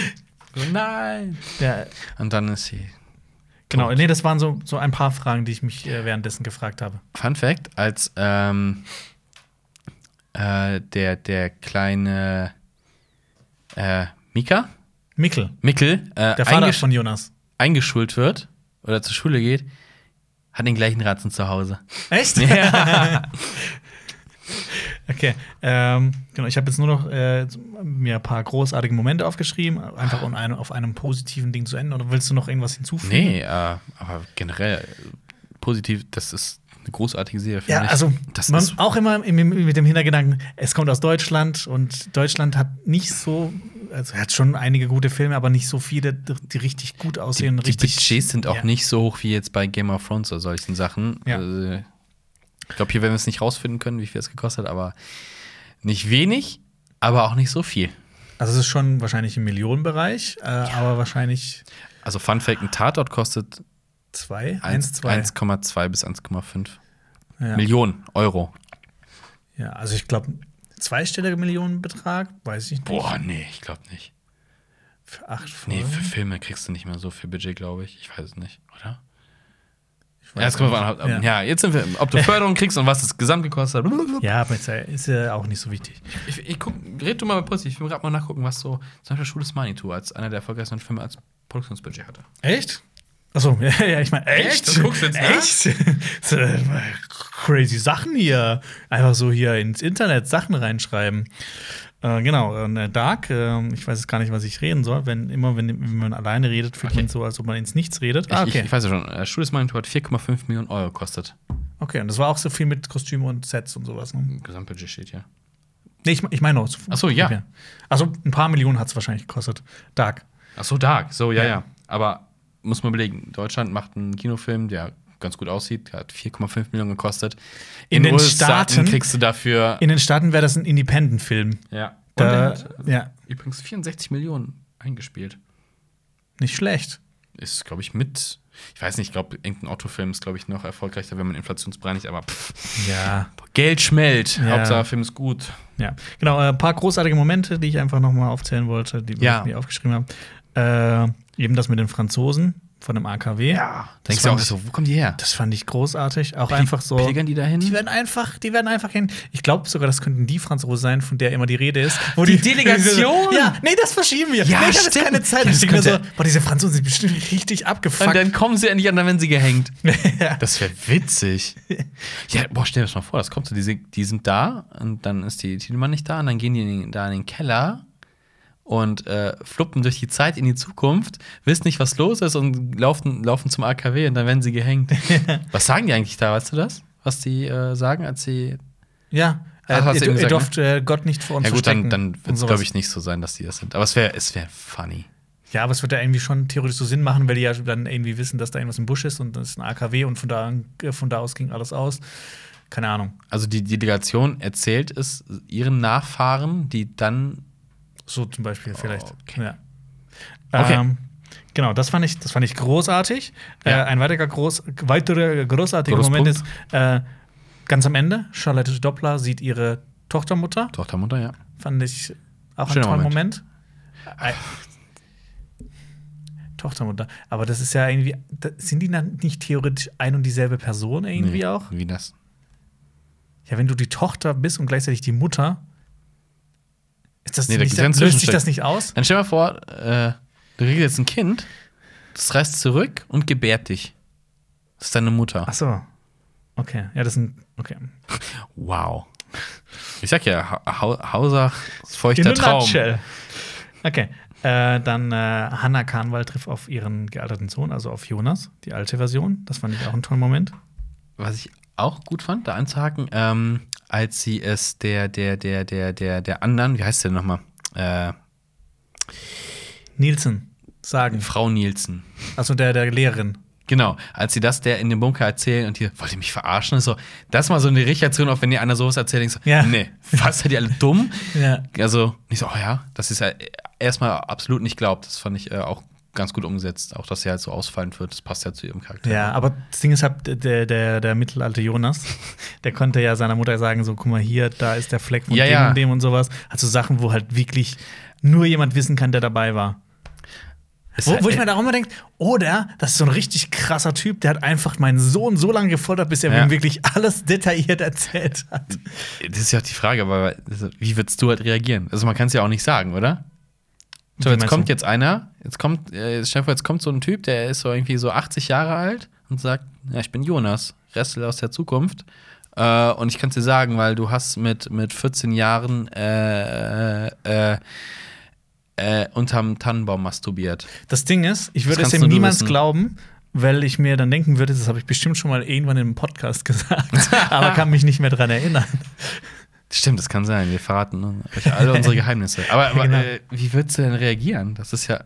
So, nein. ja, Und dann ist sie. genau, nee, das waren so, so ein paar Fragen, die ich mich äh, währenddessen gefragt habe. Fun Fact: Als ähm, äh, der, der kleine äh, Mika, Mikkel, Mikkel, äh, der Vater von Jonas. eingeschult wird oder zur Schule geht, hat den gleichen Ratzen zu Hause. Echt? Ja. Okay, ähm, genau. Ich habe jetzt nur noch äh, mir ein paar großartige Momente aufgeschrieben, einfach um eine, auf einem positiven Ding zu enden. Oder willst du noch irgendwas hinzufügen? nee, äh, aber generell äh, positiv, das ist eine großartige Serie. Ja, ich. also das man, ist, auch immer im, im- mit dem Hintergedanken, es kommt aus Deutschland und Deutschland hat nicht so, also hat schon einige gute Filme, aber nicht so viele, die richtig gut die, aussehen. die richtig, Budgets sind auch ja. nicht so hoch wie jetzt bei Game of Thrones oder solchen Sachen. Ja. Äh, ich glaube, hier werden wir es nicht rausfinden können, wie viel es gekostet hat, aber nicht wenig, aber auch nicht so viel. Also es ist schon wahrscheinlich im Millionenbereich, äh, aber wahrscheinlich Also Fun Fact, ein Tatort kostet zwei, eins, 1 zwei. 1,2 bis 1,5 Ja. Millionen Euro. ja, also ich glaube, zweistelliger Millionenbetrag, weiß ich nicht. Boah, nee, ich glaube nicht. Für acht Nee, Folgen? für Filme kriegst du nicht mehr so viel Budget, glaube ich. Ich weiß es nicht, oder? Ja, jetzt drauf an, ob- ja. ja, jetzt sind wir, ob du Förderung kriegst und was das gesamt gekostet hat. ja, aber ist ja, ist ja auch nicht so wichtig. Ich, ich guck, red du mal bei positiv. Ich will gerade mal nachgucken, was so zum Beispiel Schule Manitou als einer der erfolgreichsten Filme als Produktionsbudget hatte. Echt? Achso, ja, ja, ich meine, echt? Echt? Guckst jetzt echt? Crazy Sachen hier. Einfach so hier ins Internet Sachen reinschreiben. Äh, genau, äh, Dark, äh, ich weiß jetzt gar nicht, was ich reden soll. Wenn immer, wenn, wenn man alleine redet, fühlt Okay. man so, als ob man ins Nichts redet. Ah, okay. ich, ich weiß ja schon, äh, Schule Manitou hat 4,5 Millionen Euro gekostet. okay, und das war auch so viel mit Kostümen und Sets und sowas. Ne? Gesamtbudget steht hier. Nee, ich, ich meine auch. So, ja. Okay. Also ein paar Millionen hat es wahrscheinlich gekostet. Dark. Ach so, Dark. So, ja, Ja. ja. Aber muss man überlegen, Deutschland macht einen Kinofilm, der ganz gut aussieht, der hat 4,5 Millionen gekostet. In den USA Staaten- kriegst du dafür. In den Staaten wäre das ein Independent-Film. ja. Da, hat ja, übrigens 64 Millionen eingespielt. nicht schlecht. Ist, glaube ich, mit. Ich weiß nicht, ich glaube, irgendein Autofilm ist, glaube ich, noch erfolgreicher, wenn man inflationsbereinigt, aber pff, Ja. Geld schmellt. Ja. Hauptsache, Film ist gut. Ja, genau. Ein paar großartige Momente, die ich einfach noch mal aufzählen wollte, die Ja. wir mir aufgeschrieben haben. Äh, eben das mit den Franzosen von dem AKW. Denkst das du auch fand, ich, so, wo kommen die her? das fand ich großartig. Auch einfach so. Pilgern die dahin? Die werden einfach, die werden einfach hin. Ich glaube sogar, das könnten die Franzosen sein, von der immer die Rede ist. Wo Die Delegation? Ja, nee, das verschieben wir. Ja, nee, ich habe keine Zeit. Ja, ich das denke mir so, boah, diese Franzosen sind bestimmt richtig abgefuckt. Und dann kommen sie endlich an, dann werden sie gehängt. Ja. Das wäre witzig. Ja, boah, stell dir das mal vor, das kommt so, die, sind- die sind da und dann ist die Titelmann nicht da und dann gehen die in den, da in den Keller und äh, fluppen durch die Zeit in die Zukunft, wissen nicht, was los ist und laufen, laufen zum AKW und dann werden sie gehängt. was sagen die eigentlich da, weißt du das? Was die äh, sagen, als sie. ja. Ach, Äh, ihr, eben ihr gesagt, dürft äh, Gott nicht vor uns Ja, gut, dann, verstecken dann wird es, glaube ich, nicht so sein, dass die das sind. Aber es wäre es wär funny. Ja, aber es wird ja irgendwie schon theoretisch so Sinn machen, weil die ja dann irgendwie wissen, dass da irgendwas im Busch ist und das ist ein AKW und von da, äh, von da aus ging alles aus. Keine Ahnung. Also die Delegation erzählt es ihren Nachfahren, die dann So zum Beispiel vielleicht. Okay. Ja. Okay. Ähm, genau, das fand ich, das fand ich großartig. Ja. Äh, ein weiterer, groß, weiterer großartiger. Moment ist äh, ganz am Ende, Charlotte Doppler sieht ihre Tochtermutter. Tochter, Mutter, ja. Fand ich auch Schöner einen tollen Moment. Moment. Äh, Tochtermutter. Aber das ist ja irgendwie, sind die dann nicht theoretisch ein und dieselbe Person irgendwie Nee, auch? Wie das? Ja, wenn du die Tochter bist und gleichzeitig die Mutter, ist das Nee, da nicht, einen löst sich das nicht aus? Dann stell mal vor, äh, du kriegst jetzt ein Kind, das reist zurück und gebärt dich. Das ist deine Mutter. Ach so. Okay, ja, das sind, okay. Wow. Ich sag ja, ha Ha- Hauser ist feuchter In Traum. nutshell. Okay. Äh, dann äh, Hannah Kahnwald trifft auf ihren gealterten Sohn, also auf Jonas, die alte Version. Das fand ich auch einen tollen Moment. Was ich auch gut fand, da anzuhaken, ähm, als sie es der, der, der, der, der, der anderen, wie heißt der nochmal? Äh, Nielsen sagen. Frau Nielsen. Also der, der Lehrerin. Genau, als sie das der in dem Bunker erzählen und die, wollt ihr mich verarschen? So, das ist mal so eine Reaktion, auch wenn die einer sowas erzählt, denkst du, Ja. nee, was seid ihr alle dumm? Ja. Also, nicht so, oh ja, das ist ja erstmal absolut nicht glaubt. Das fand ich äh, auch ganz gut umgesetzt. Auch, dass sie halt so ausfallend wird, das passt ja zu ihrem Charakter. Ja, aber das Ding ist halt, der, der, der mittelalte Jonas, der konnte ja seiner Mutter sagen: so, guck mal hier, da ist der Fleck von Ja, dem ja. und dem und sowas. Also Sachen, wo halt wirklich nur jemand wissen kann, der dabei war. Wo, wo ich mir da auch immer denke, oder das ist so ein richtig krasser Typ, der hat einfach meinen Sohn so lange gefoltert, bis er Ja. mir wirklich alles detailliert erzählt hat. Das ist ja auch die Frage, aber also, wie würdest du halt reagieren? Also, man kann es ja auch nicht sagen, oder? So, jetzt kommt du? jetzt einer, jetzt kommt, äh, vor, jetzt kommt so ein Typ, der ist so irgendwie so 80 Jahre alt und sagt, ja, ich bin Jonas, Ressel aus der Zukunft. Äh, und ich kann es dir sagen, weil du hast mit, mit 14 Jahren äh, äh, äh, unterm Tannenbaum masturbiert. Das Ding ist, ich würde es ihm niemals wissen. glauben, weil ich mir dann denken würde, das habe ich bestimmt schon mal irgendwann im Podcast gesagt, aber kann mich nicht mehr dran erinnern. Stimmt, das kann sein. Wir verraten ne, euch alle unsere Geheimnisse. Aber, aber Genau. äh, wie würdest du denn reagieren? Das ist ja,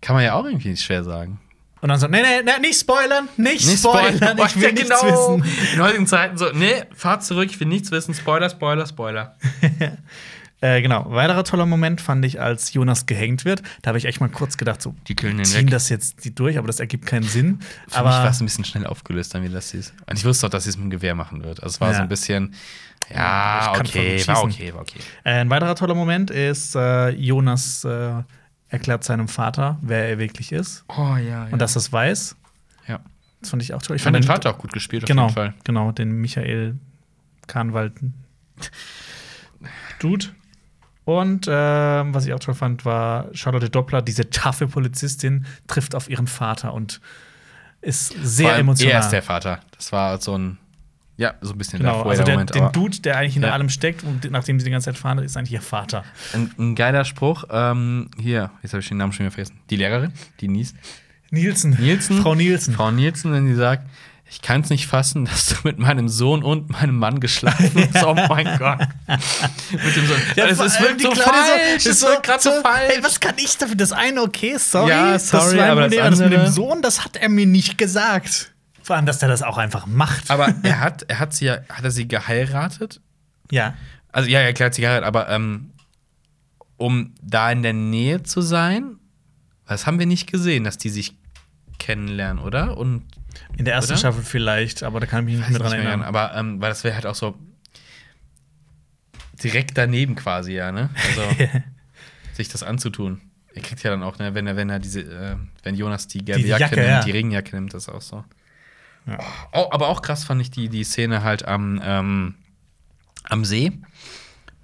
kann man ja auch irgendwie nicht schwer sagen. Und dann so, nee, nee, nee, nicht spoilern, nicht, Nicht spoilern, spoilern. ich will Ja, nichts genau. wissen. In heutigen Zeiten so, nee, fahrt zurück, ich will nichts wissen. Spoiler, Spoiler, Spoiler. Äh, genau, weiterer toller Moment fand ich, als Jonas gehängt wird. Da habe ich echt mal kurz gedacht, so, Die ziehen weg. das jetzt die durch, aber das ergibt keinen Sinn. Für mich war aber es ein bisschen schnell aufgelöst, dann wie das hieß. Und ich wusste auch, dass sie es mit dem Gewehr machen wird. Also es war Ja. so ein bisschen, ja, kann okay, war okay, war okay. äh, ein weiterer toller Moment ist, äh, Jonas äh, erklärt seinem Vater, wer er wirklich ist Oh ja, und dass er es weiß. Ja. Das fand ich auch toll. Ich fand den Vater auch gut gespielt, auf genau, jeden Fall. genau, den Michael Kahnwald Dude. Und ähm, was ich auch toll fand, war Charlotte Doppler, diese taffe Polizistin, trifft auf ihren Vater und ist sehr emotional. Er ist der Vater. Das war so ein, ja, so ein bisschen genau, also der der, Moment. den Dude, der eigentlich hinter Ja. allem steckt und nachdem sie die ganze Zeit fahren, ist eigentlich ihr Vater. Ein, ein geiler Spruch. Ähm, hier, jetzt habe ich den Namen schon wieder vergessen. Die Lehrerin, die niest. Nielsen. Nielsen. Frau Nielsen. Frau Nielsen, wenn sie sagt, ich kann es nicht fassen, dass du mit meinem Sohn und meinem Mann geschlafen hast. Oh mein Gott. mit dem Sohn. es vor es wirkt die so falsch. es wirkt gerade so, falsch. Ey, was kann ich dafür? Das eine, okay, sorry. Ja, sorry, das aber das das, mit dem andere- Sohn, das hat er mir nicht gesagt. Vor allem, dass der das auch einfach macht. aber er hat, er hat sie ja, hat er sie geheiratet? ja. Also ja, ja, klar hat sie geheiratet, aber ähm, um da in der Nähe zu sein. Das haben wir nicht gesehen, dass die sich kennenlernen, oder? Und In der ersten Oder? Staffel vielleicht, aber da kann ich mich nicht mehr dran erinnern. aber ähm, weil das wäre halt auch so direkt daneben quasi, ja, ne? Also sich das anzutun. Er kriegt ja dann auch, ne, wenn er, wenn er diese, äh, wenn Jonas die gelbe Die Jacke, Jacke, nimmt, ja. die Regenjacke nimmt, das ist auch so. Ja. Oh, aber auch krass fand ich die, die Szene halt am, ähm, am See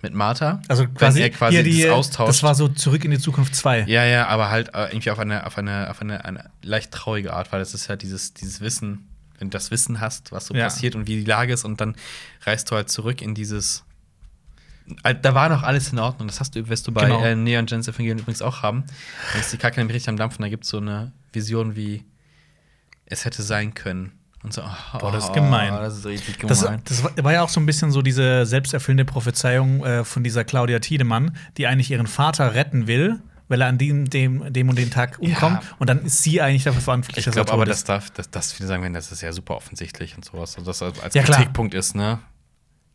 mit Martha. Also Wenn quasi, er quasi hier die, das austauscht. das war so zurück in die Zukunft 2. Ja, ja, aber halt äh, irgendwie auf eine, auf eine, auf eine, eine leicht traurige Art, weil das ist halt dieses, dieses Wissen, wenn du das Wissen hast, was so Ja. passiert und wie die Lage ist, und dann reist du halt zurück in dieses. Da war noch alles in Ordnung. Das hast du, wirst du bei Genau. äh, Neon Gens Evangelion übrigens auch haben. Dann ist die Kacke nämlich richtig am Dampfen, da gibt es so eine Vision, wie es hätte sein können. Und so, oh, Boah, das ist gemein. Das ist richtig Das, gemein. das war- war ja auch so ein bisschen so diese selbsterfüllende Prophezeiung äh, von dieser Claudia Tiedemann, die eigentlich ihren Vater retten will, weil er an dem, dem, dem und den Tag umkommt. Ja. Und dann ist sie eigentlich dafür verantwortlich, ich dass er glaube aber, das darf, das, das viele sagen, das ist ja super offensichtlich und sowas. Und das als Ja. Kritikpunkt ist, ne?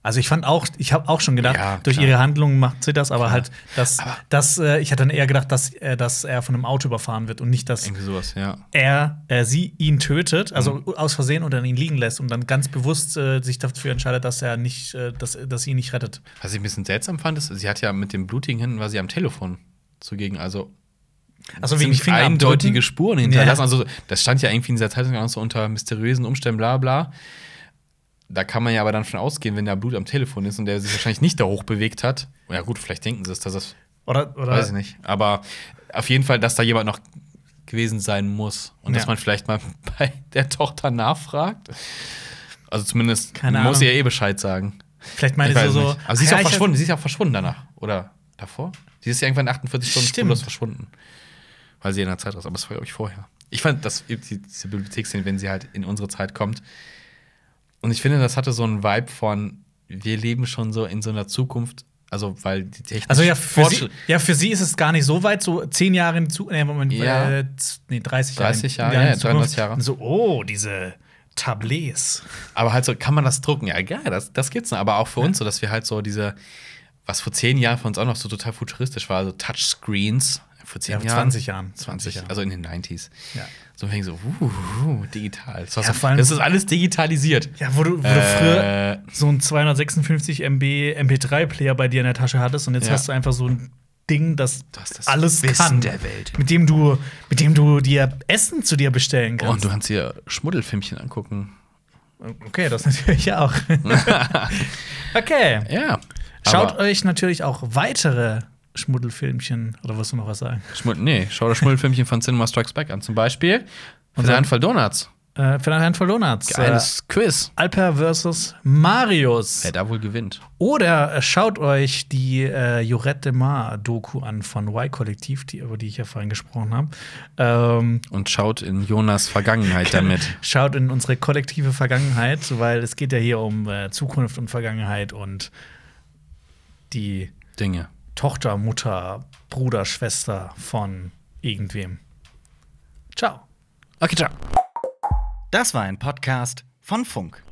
Also ich fand auch, ich habe auch schon gedacht, Ja, durch ihre Handlungen macht sie das, aber Klar. halt, dass, Aber- dass äh, ich hatte dann eher gedacht, dass, äh, dass er von einem Auto überfahren wird und nicht, dass sowas, ja. er, äh, sie ihn tötet, also Mhm. aus Versehen und dann ihn liegen lässt und dann ganz bewusst äh, sich dafür entscheidet, dass er nicht, äh, dass, dass sie ihn nicht rettet. Was ich ein bisschen seltsam fand, ist, sie hat ja mit dem blutigen Händen war sie am Telefon zugegen. Also Also wegen Fingerabdrücken? eindeutige Spuren hinterlassen. Ja. Also das stand ja irgendwie in dieser Zeitung auch so unter mysteriösen Umständen, bla bla. Da kann man ja aber dann von ausgehen, wenn da Blut am Telefon ist und der sich wahrscheinlich nicht da hoch bewegt hat. Ja gut, vielleicht denken sie es, dass das, Oder, oder weiß ich nicht. Aber auf jeden Fall, dass da jemand noch gewesen sein muss. Und dass Ja. man vielleicht mal bei der Tochter nachfragt. Also zumindest Keine muss Ahnung. sie ja eh Bescheid sagen. Vielleicht meine Ich ich so, nicht. Aber sie ist ja, auch verschwunden. Sie ist ja auch verschwunden danach. Oder davor? Sie ist ja irgendwann 48 Stunden spurlos verschwunden. Weil sie in der Zeit ist. Aber das war, glaube ich, vorher. Ich fand, dass die- diese Bibliotheksszene, wenn sie halt in unsere Zeit kommt. Und ich finde, das hatte so einen Vibe von, wir leben schon so in so einer Zukunft. Also, weil die Technik. Also ja für, sie, ja, für sie ist es gar nicht so weit, so zehn Jahre in Zukunft, nee, Moment, Ja. äh, nee, 30 Jahre. 30 in- Jahre, ja, ja, Zukunft. 33 Jahre. So, oh, diese Tablets. Aber halt so, kann man das drucken? Ja, geil, das, das gibt's noch. Aber auch für uns so, dass wir halt so diese, was vor zehn Jahren für uns auch noch so total futuristisch war, also Touchscreens. Vor zehn Ja, Jahren. 20 Jahren. 20, Jahren. also in den 90s. Ja. So fängt so, uh, uh, digital. Das, Ja, so, das ist alles digitalisiert. Ja, wo du, wo du Äh, früher so einen 256 MB MP3-Player bei dir in der Tasche hattest und jetzt Ja. hast du einfach so ein Ding, das, Du hast das alles Wissen kann. der Welt. Mit dem du, mit dem du dir Essen zu dir bestellen Oh, und kannst. du kannst dir Schmuddelfilmchen angucken. okay, das natürlich auch. okay. Ja. Schaut euch natürlich auch weitere Schmuddelfilmchen oder was du noch was sagen? Schmud nee, schau das Schmuddelfilmchen von Cinema Strikes Back an. Zum Beispiel für dann- den Handvoll Donuts. Äh, für eine Handvoll Donuts. Geiles Quiz. Äh, Alper versus Marius. Wer da wohl gewinnt. Oder äh, schaut euch die äh, Jorette de Mar Doku an von Y-Kollektiv, die, über die ich ja vorhin gesprochen habe. Ähm, Und schaut in Jonas Vergangenheit damit. schaut in unsere kollektive Vergangenheit, weil es geht ja hier um äh, Zukunft und Vergangenheit und die Dinge. Tochter, Mutter, Bruder, Schwester von irgendwem. Ciao. Okay, ciao. Das war ein Podcast von Funk.